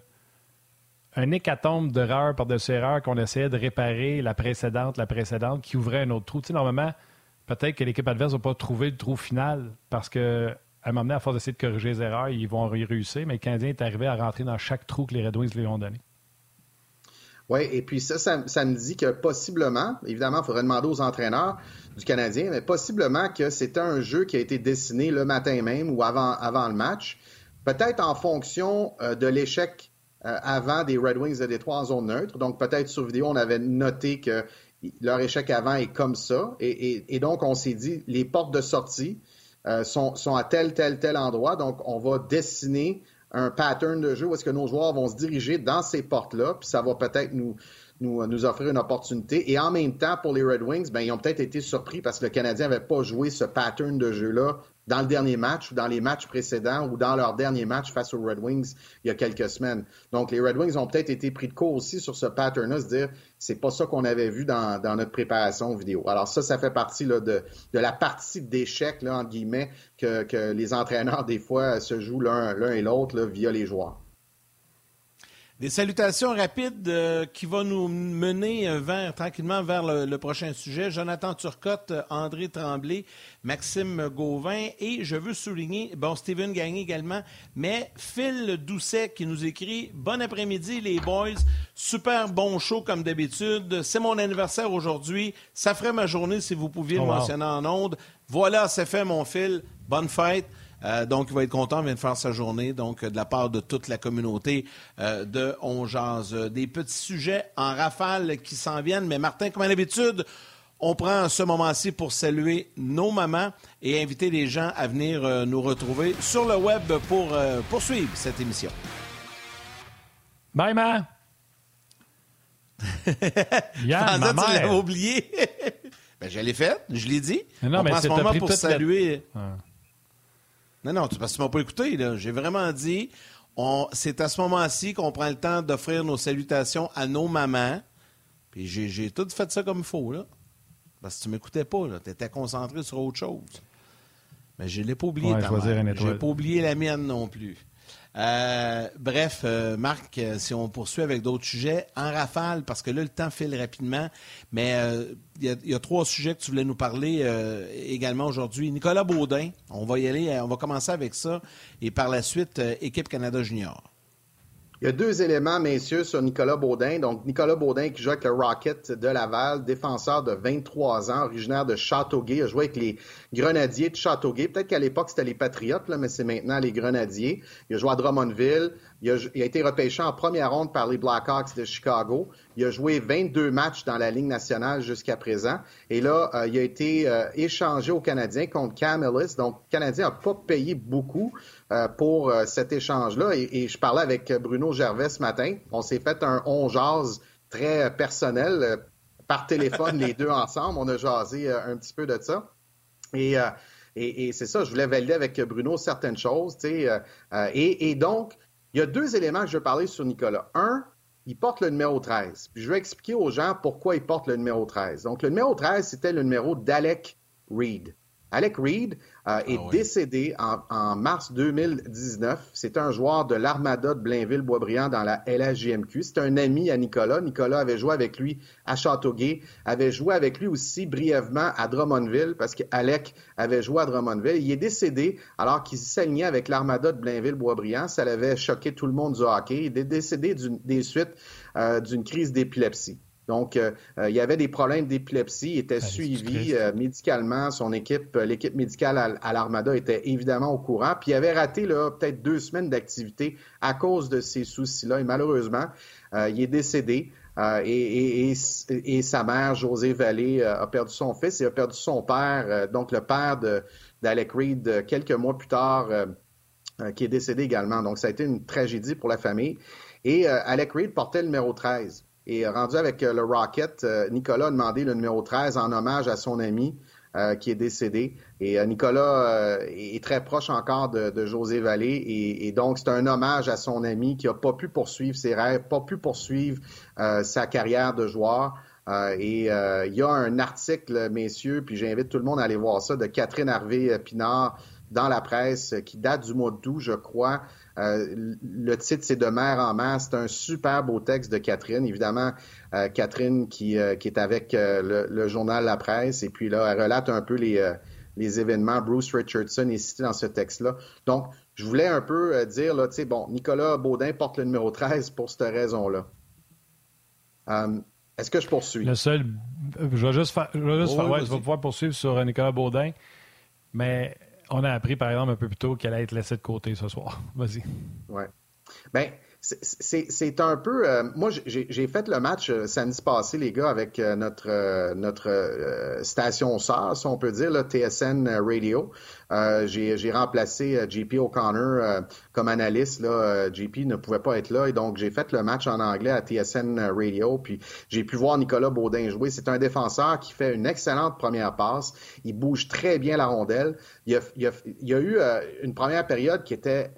un hécatombe d'erreurs par-dessus erreurs qu'on essayait de réparer la précédente, la précédente, qui ouvrait un autre trou. Tu normalement, peut-être que l'équipe adverse n'a pas trouvé le trou final parce que un moment donné, à force d'essayer de corriger les erreurs, ils vont y réussir, mais le Canadien est arrivé à rentrer dans chaque trou que les Red Wings lui ont donné. Oui, et puis ça, ça, me dit que possiblement, évidemment, il faudrait demander aux entraîneurs du Canadien, mais possiblement que c'était un jeu qui a été dessiné le matin même ou avant, le match, peut-être en fonction euh, de l'échec avant des Red Wings de Détroit en zone neutre. Donc peut-être sur vidéo, on avait noté que leur échec avant est comme ça. et donc, on s'est dit, les portes de sortie, euh, sont, à tel, tel, tel endroit. Donc, on va dessiner un pattern de jeu où est-ce que nos joueurs vont se diriger dans ces portes-là, puis ça va peut-être nous, nous, offrir une opportunité. Et en même temps, pour les Red Wings, ben, ils ont peut-être été surpris parce que le Canadien n'avait pas joué ce pattern de jeu-là dans le dernier match ou dans les matchs précédents ou dans leur dernier match face aux Red Wings il y a quelques semaines. Donc, les Red Wings ont peut-être été pris de court aussi sur ce pattern-là, se dire, c'est pas ça qu'on avait vu dans, notre préparation vidéo. Alors ça, ça fait partie de, la partie d'échec, entre guillemets, que, que, les entraîneurs, des fois, se jouent l'un et l'autre via les joueurs. Des salutations rapides euh, qui vont nous mener euh, vers, tranquillement vers le, prochain sujet. Jonathan Turcotte, euh, André Tremblay, Maxime Gauvin et je veux souligner, bon, Steven Gagné également, mais Phil Doucet qui nous écrit Bon après-midi les boys, super bon show comme d'habitude. C'est mon anniversaire aujourd'hui. Ça ferait ma journée si vous pouviez le oh, mentionner en ondes. Voilà, c'est fait mon Phil. Bonne fête. Euh, donc, il va être content, il vient de faire sa journée, donc de la part de toute la communauté euh, de On Des petits sujets en rafale qui s'en viennent, mais Martin, comme à l'habitude, on prend ce moment-ci pour saluer nos mamans et inviter les gens à venir euh, nous retrouver sur le web pour poursuivre cette émission. Bye, ma! yeah, tu l'avais oublié. ben, je l'ai fait, je l'ai dit. Non, on mais prend ce moment pour saluer... Non, non, parce que tu m'as pas écouté. J'ai vraiment dit, c'est à ce moment-ci qu'on prend le temps d'offrir nos salutations à nos mamans. Puis j'ai tout fait ça comme il faut, là. Parce que tu m'écoutais pas, Tu étais concentré sur autre chose. Mais je l'ai pas oublié, ta mère. Je n'ai pas oublié la mienne non plus. Euh, bref, euh, Marc, euh, si on poursuit avec d'autres sujets, en rafale, parce que là, le temps file rapidement, mais il y, a trois sujets que tu voulais nous parler également aujourd'hui. Nicolas Baudin, on va y aller, on va commencer avec ça, et par la suite, équipe Canada Junior. Il y a deux éléments, messieurs, sur Nicolas Baudin. Donc, Nicolas Baudin qui joue avec le Rocket de Laval, défenseur de 23 ans, originaire de Châteauguay, a joué avec les Grenadiers de Châteauguay. Peut-être qu'à l'époque, c'était les Patriotes, là, mais c'est maintenant les Grenadiers. Il a joué à Drummondville, Il a, été repêché en première ronde par les Blackhawks de Chicago. Il a joué 22 matchs dans la Ligue nationale jusqu'à présent. Et là, euh, il a été euh, échangé au Canadien contre Cam Ellis. Donc, le Canadien n'a pas payé beaucoup euh, pour cet échange-là. Et, je parlais avec Bruno Gervais ce matin. On s'est fait un on jase très personnel par téléphone, les deux ensemble. On a jasé un petit peu de ça. Et, et, c'est ça, je voulais valider avec Bruno certaines choses. et, et donc, il y a deux éléments que je veux parler sur Nicolas. Un, il porte le numéro 13. Puis je vais expliquer aux gens pourquoi il porte le numéro 13. Donc, le numéro 13, c'était le numéro d'Alec Reed. Alec Reed euh, est ah décédé en, mars 2019. C'est un joueur de l'Armada de Blainville-Boisbriand dans la LHJMQ. C'est un ami à Nicolas. Nicolas avait joué avec lui à Châteauguay, avait joué avec lui aussi brièvement à Drummondville parce qu'Alec avait joué à Drummondville. Il est décédé alors qu'il s'alignait avec l'Armada de Blainville-Boisbriand. Ça l'avait choqué tout le monde du hockey. Il est décédé des suites euh, d'une crise d'épilepsie. Donc, euh, euh, il y avait des problèmes d'épilepsie, il était ah, suivi euh, médicalement. Son équipe, l'équipe médicale à, l'Armada était évidemment au courant. Puis il avait raté peut-être deux semaines d'activité à cause de ces soucis-là. Et malheureusement, il est décédé. Et, sa mère, José Vallée, a perdu son fils et a perdu son père, donc le père d'Alec Reed, quelques mois plus tard, qui est décédé également. Donc, ça a été une tragédie pour la famille. Et Alec Reed portait le numéro 13. Et rendu avec euh, le Rocket, euh, Nicolas a demandé le numéro 13 en hommage à son ami euh, qui est décédé. Et Nicolas est très proche encore de, José Vallée. Et, donc, c'est un hommage à son ami qui n'a pas pu poursuivre ses rêves, pas pu poursuivre sa carrière de joueur. et il y a un article, messieurs, puis j'invite tout le monde à aller voir ça, de Catherine Harvey-Pinard dans la presse qui date du mois d'août, je crois, euh, le titre, c'est De mère en masse. C'est un super beau texte de Catherine. Évidemment, euh, Catherine qui, euh, qui, est avec le, journal La Presse. Et puis là, elle relate un peu les, les événements. Bruce Richardson est cité dans ce texte-là. Donc, je voulais un peu dire, là, tu sais, bon, Nicolas Baudin porte le numéro 13 pour cette raison-là. Est-ce que je poursuis? Le seul. Je vais juste faire. Je vais juste faire, ouais, pouvoir poursuivre sur Nicolas Baudin. Mais on a appris, par exemple, un peu plus tôt qu'elle allait être laissée de côté ce soir. Vas-y. Oui. Bien, c'est un peu. Euh, moi, j'ai fait le match euh, samedi passé, les gars, avec euh, notre station sœur, si on peut dire, là, TSN Radio. J'ai remplacé JP O'Connor comme analyste. Là, JP ne pouvait pas être là et donc j'ai fait le match en anglais à TSN Radio. Puis j'ai pu voir Nicolas Baudin jouer. C'est un défenseur qui fait une excellente première passe. Il bouge très bien la rondelle. Il y a, il y a eu une première période qui était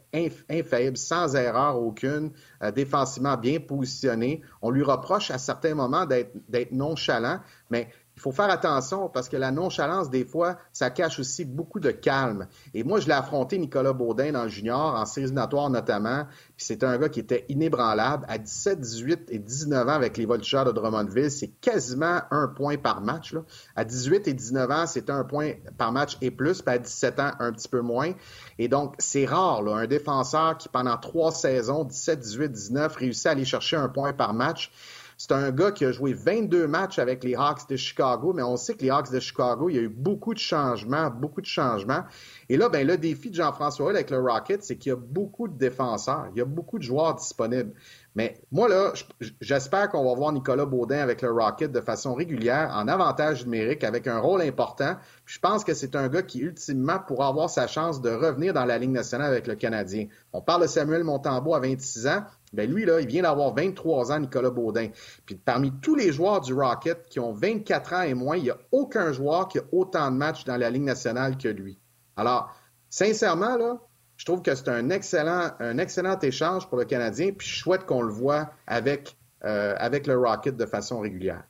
infaillible, sans erreur aucune, euh, défensivement bien positionné. On lui reproche à certains moments d'être nonchalant, mais il faut faire attention parce que la nonchalance, des fois, ça cache aussi beaucoup de calme. Et moi, je l'ai affronté, Nicolas Baudin, dans le junior, en séries notamment. Puis c'était un gars qui était inébranlable. À 17, 18 et 19 ans avec les Voltigeurs de Drummondville, c'est quasiment un point par match. Là. À 18 et 19 ans, c'était un point par match et plus. Puis à 17 ans, un petit peu moins. Et donc, c'est rare, un défenseur qui, pendant trois saisons, 17, 18, 19, réussit à aller chercher un point par match. C'est un gars qui a joué 22 matchs avec les Hawks de Chicago, mais on sait que les Hawks de Chicago, il y a eu beaucoup de changements, beaucoup de changements. Et là, ben, le défi de Jean-François avec le Rocket, c'est qu'il y a beaucoup de défenseurs, il y a beaucoup de joueurs disponibles. Mais moi, là, j'espère qu'on va voir Nicolas Baudin avec le Rocket de façon régulière, en avantage numérique, avec un rôle important. je pense que c'est un gars qui, ultimement, pourra avoir sa chance de revenir dans la Ligue nationale avec le Canadien. On parle de Samuel Montembeau à 26 ans. Ben lui, il vient d'avoir 23 ans, Nicolas Baudin. Puis parmi tous les joueurs du Rocket qui ont 24 ans et moins, il n'y a aucun joueur qui a autant de matchs dans la Ligue nationale que lui. Alors, sincèrement, là, je trouve que c'est un excellent, échange pour le Canadien, puis je souhaite qu'on le voit avec, euh, avec le Rocket de façon régulière.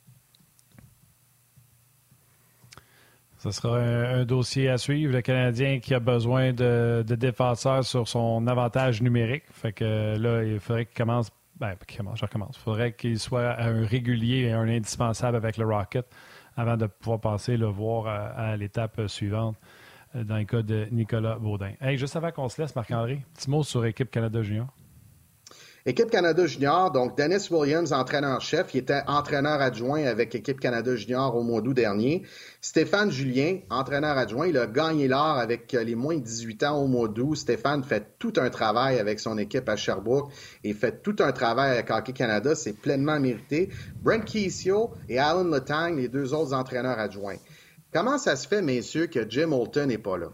Ce sera un, dossier à suivre. Le Canadien qui a besoin de, défenseurs sur son avantage numérique. Fait que là, il faudrait qu'il commence. Ben, je recommence. Il faudrait qu'il soit un régulier et un indispensable avec le Rocket avant de pouvoir passer le voir à, l'étape suivante euh, dans le cas de Nicolas Baudin. Hey, juste avant qu'on se laisse, Marc-André, petit mot sur l'équipe Canada Junior. Équipe Canada Junior, donc Dennis Williams, entraîneur-chef, il était entraîneur adjoint avec Équipe Canada Junior au mois d'août dernier. Stéphane Julien, entraîneur adjoint, il a gagné l'or avec les moins de 18 ans au mois d'août. Stéphane fait tout un travail avec son équipe à Sherbrooke et fait tout un travail avec Hockey Canada. C'est pleinement mérité. Brent Keesio et Alan Letang, les deux autres entraîneurs adjoints. Comment ça se fait, messieurs, que Jim Holton n'est pas là?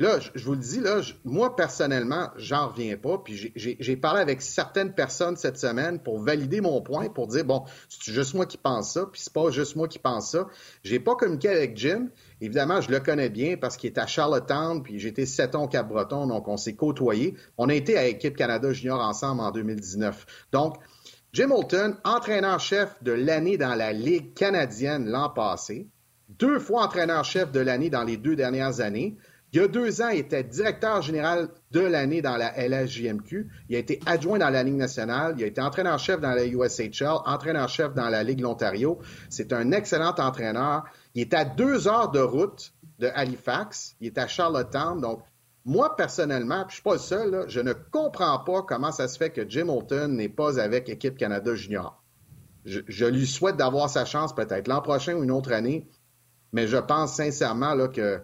Là, je, vous le dis, là, moi, personnellement, j'en reviens pas. Puis j'ai parlé avec certaines personnes cette semaine pour valider mon point, pour dire, bon, c'est juste moi qui pense ça, puis c'est pas juste moi qui pense ça. J'ai pas communiqué avec Jim. Évidemment, je le connais bien parce qu'il est à Charlottetown, puis j'étais sept ans Cap-Breton, donc on s'est côtoyés. On a été à Équipe Canada Junior ensemble en 2019. Donc, Jim Holton, entraîneur-chef de l'année dans la Ligue canadienne l'an passé, deux fois entraîneur-chef de l'année dans les deux dernières années. Il y a deux ans, il était directeur général de l'année dans la LSJMQ. Il a été adjoint dans la Ligue nationale. Il a été entraîneur-chef dans la USHL, entraîneur-chef dans la Ligue l'Ontario. C'est un excellent entraîneur. Il est à deux heures de route de Halifax. Il est à Charlottetown. Donc, moi, personnellement, puis je suis pas le seul, je ne comprends pas comment ça se fait que Jim Holton n'est pas avec Équipe Canada Junior. Je, lui souhaite d'avoir sa chance peut-être l'an prochain ou une autre année, mais je pense sincèrement là, que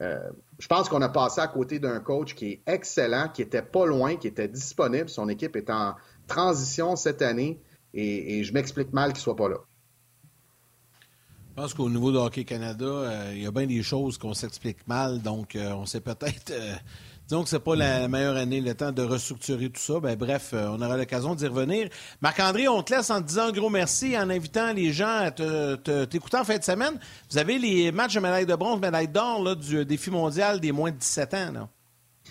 euh, je pense qu'on a passé à côté d'un coach qui est excellent, qui était pas loin, qui était disponible. Son équipe est en transition cette année et, je m'explique mal qu'il soit pas là. Je pense qu'au niveau de Hockey Canada, euh, il y a bien des choses qu'on s'explique mal, donc euh, on sait peut-être Disons que ce n'est pas la meilleure année, le temps de restructurer tout ça. Ben, bref, euh, on aura l'occasion d'y revenir. Marc-André, on te laisse en te disant un gros merci, en invitant les gens à t'écouter en fin de semaine. Vous avez les matchs de médaille de bronze, médaille d'or du défi mondial des moins de 17 ans.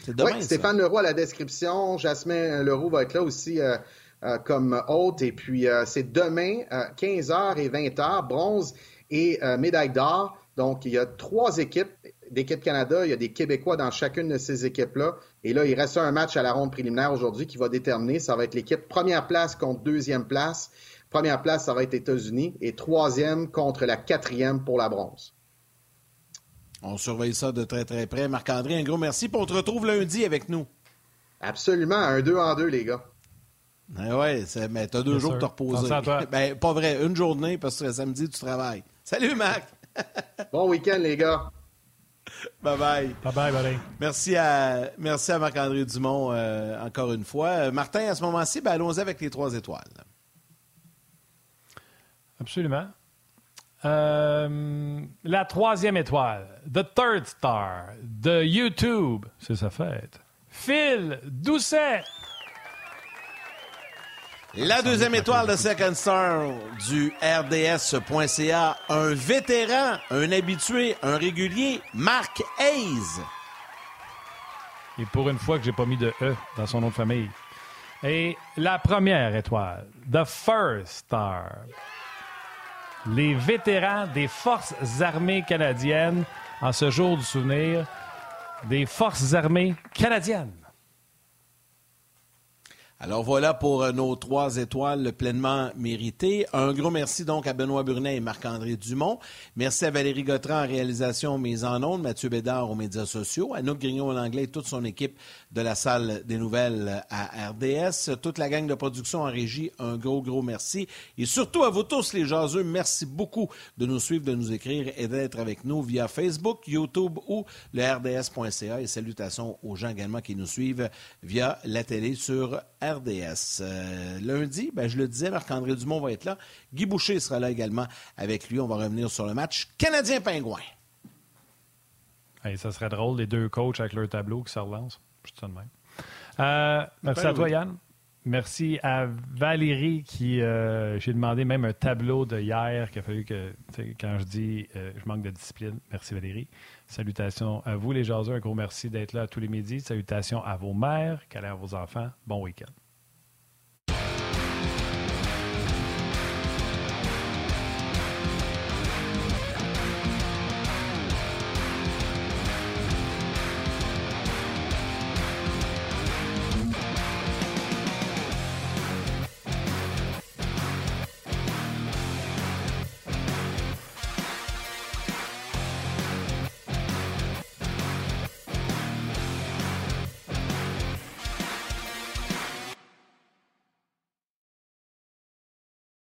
C'est demain, oui, Stéphane Leroux à la description. Jasmin Leroux va être là aussi euh, euh, comme hôte. Et puis, c'est demain, 15h et 20h, bronze et médaille d'or. Donc, il y a trois équipes d'équipe Canada. Il y a des Québécois dans chacune de ces équipes-là. Et là, il reste un match à la ronde préliminaire aujourd'hui qui va déterminer. Ça va être l'équipe première place contre deuxième place. Première place, ça va être États-Unis. Et troisième contre la quatrième pour la bronze. On surveille ça de très, très près. Marc-André, un gros merci. Puis on te retrouve lundi avec nous. Absolument. Un deux en deux, les gars. Oui, ouais, mais t'as deux jours pour te reposer. Ben, pas vrai, une journée parce que samedi, tu travailles. Salut, Marc! bon week-end, les gars. Bye bye. Bye bye, bye. Merci à, merci à Marc-André Dumont euh, encore une fois. Euh, Martin, à ce moment-ci, ben, allons-y avec les trois étoiles. Absolument. Euh, la troisième étoile, The Third Star, de YouTube, c'est sa fête. Phil Doucet. La deuxième étoile de Second Star du RDS.ca, un vétéran, un habitué, un régulier, Marc Hayes. Et pour une fois que j'ai pas mis de E dans son nom de famille. Et la première étoile, The First Star. Les vétérans des Forces armées canadiennes en ce jour du souvenir des Forces armées canadiennes. Alors voilà pour euh, nos trois étoiles pleinement méritées. Un gros merci donc à Benoît Burnet et Marc-André Dumont. Merci à Valérie Gautran en réalisation mise en ondes, Mathieu Bédard aux médias sociaux, à Nook Grignon en anglais et toute son équipe de la salle des nouvelles à RDS. Toute la gang de production en régie, un gros, gros merci. Et surtout à vous tous les jaseux, merci beaucoup de nous suivre, de nous écrire et d'être avec nous via Facebook, YouTube ou le RDS.ca. Et salutations aux gens également qui nous suivent via la télé sur. Euh, lundi, ben, je le disais, Marc-André Dumont va être là. Guy Boucher sera là également avec lui. On va revenir sur le match Canadien-Pingouin. ça serait drôle, les deux coachs avec leur tableau qui se relancent. Euh, merci à toi, Yann. Merci à Valérie qui, euh, j'ai demandé même un tableau de hier qu'il a fallu que, quand je dis je manque de discipline, merci Valérie. Salutations à vous, les jaseux. Un gros merci d'être là tous les midis. Salutations à vos mères, câlins à vos enfants. Bon week-end.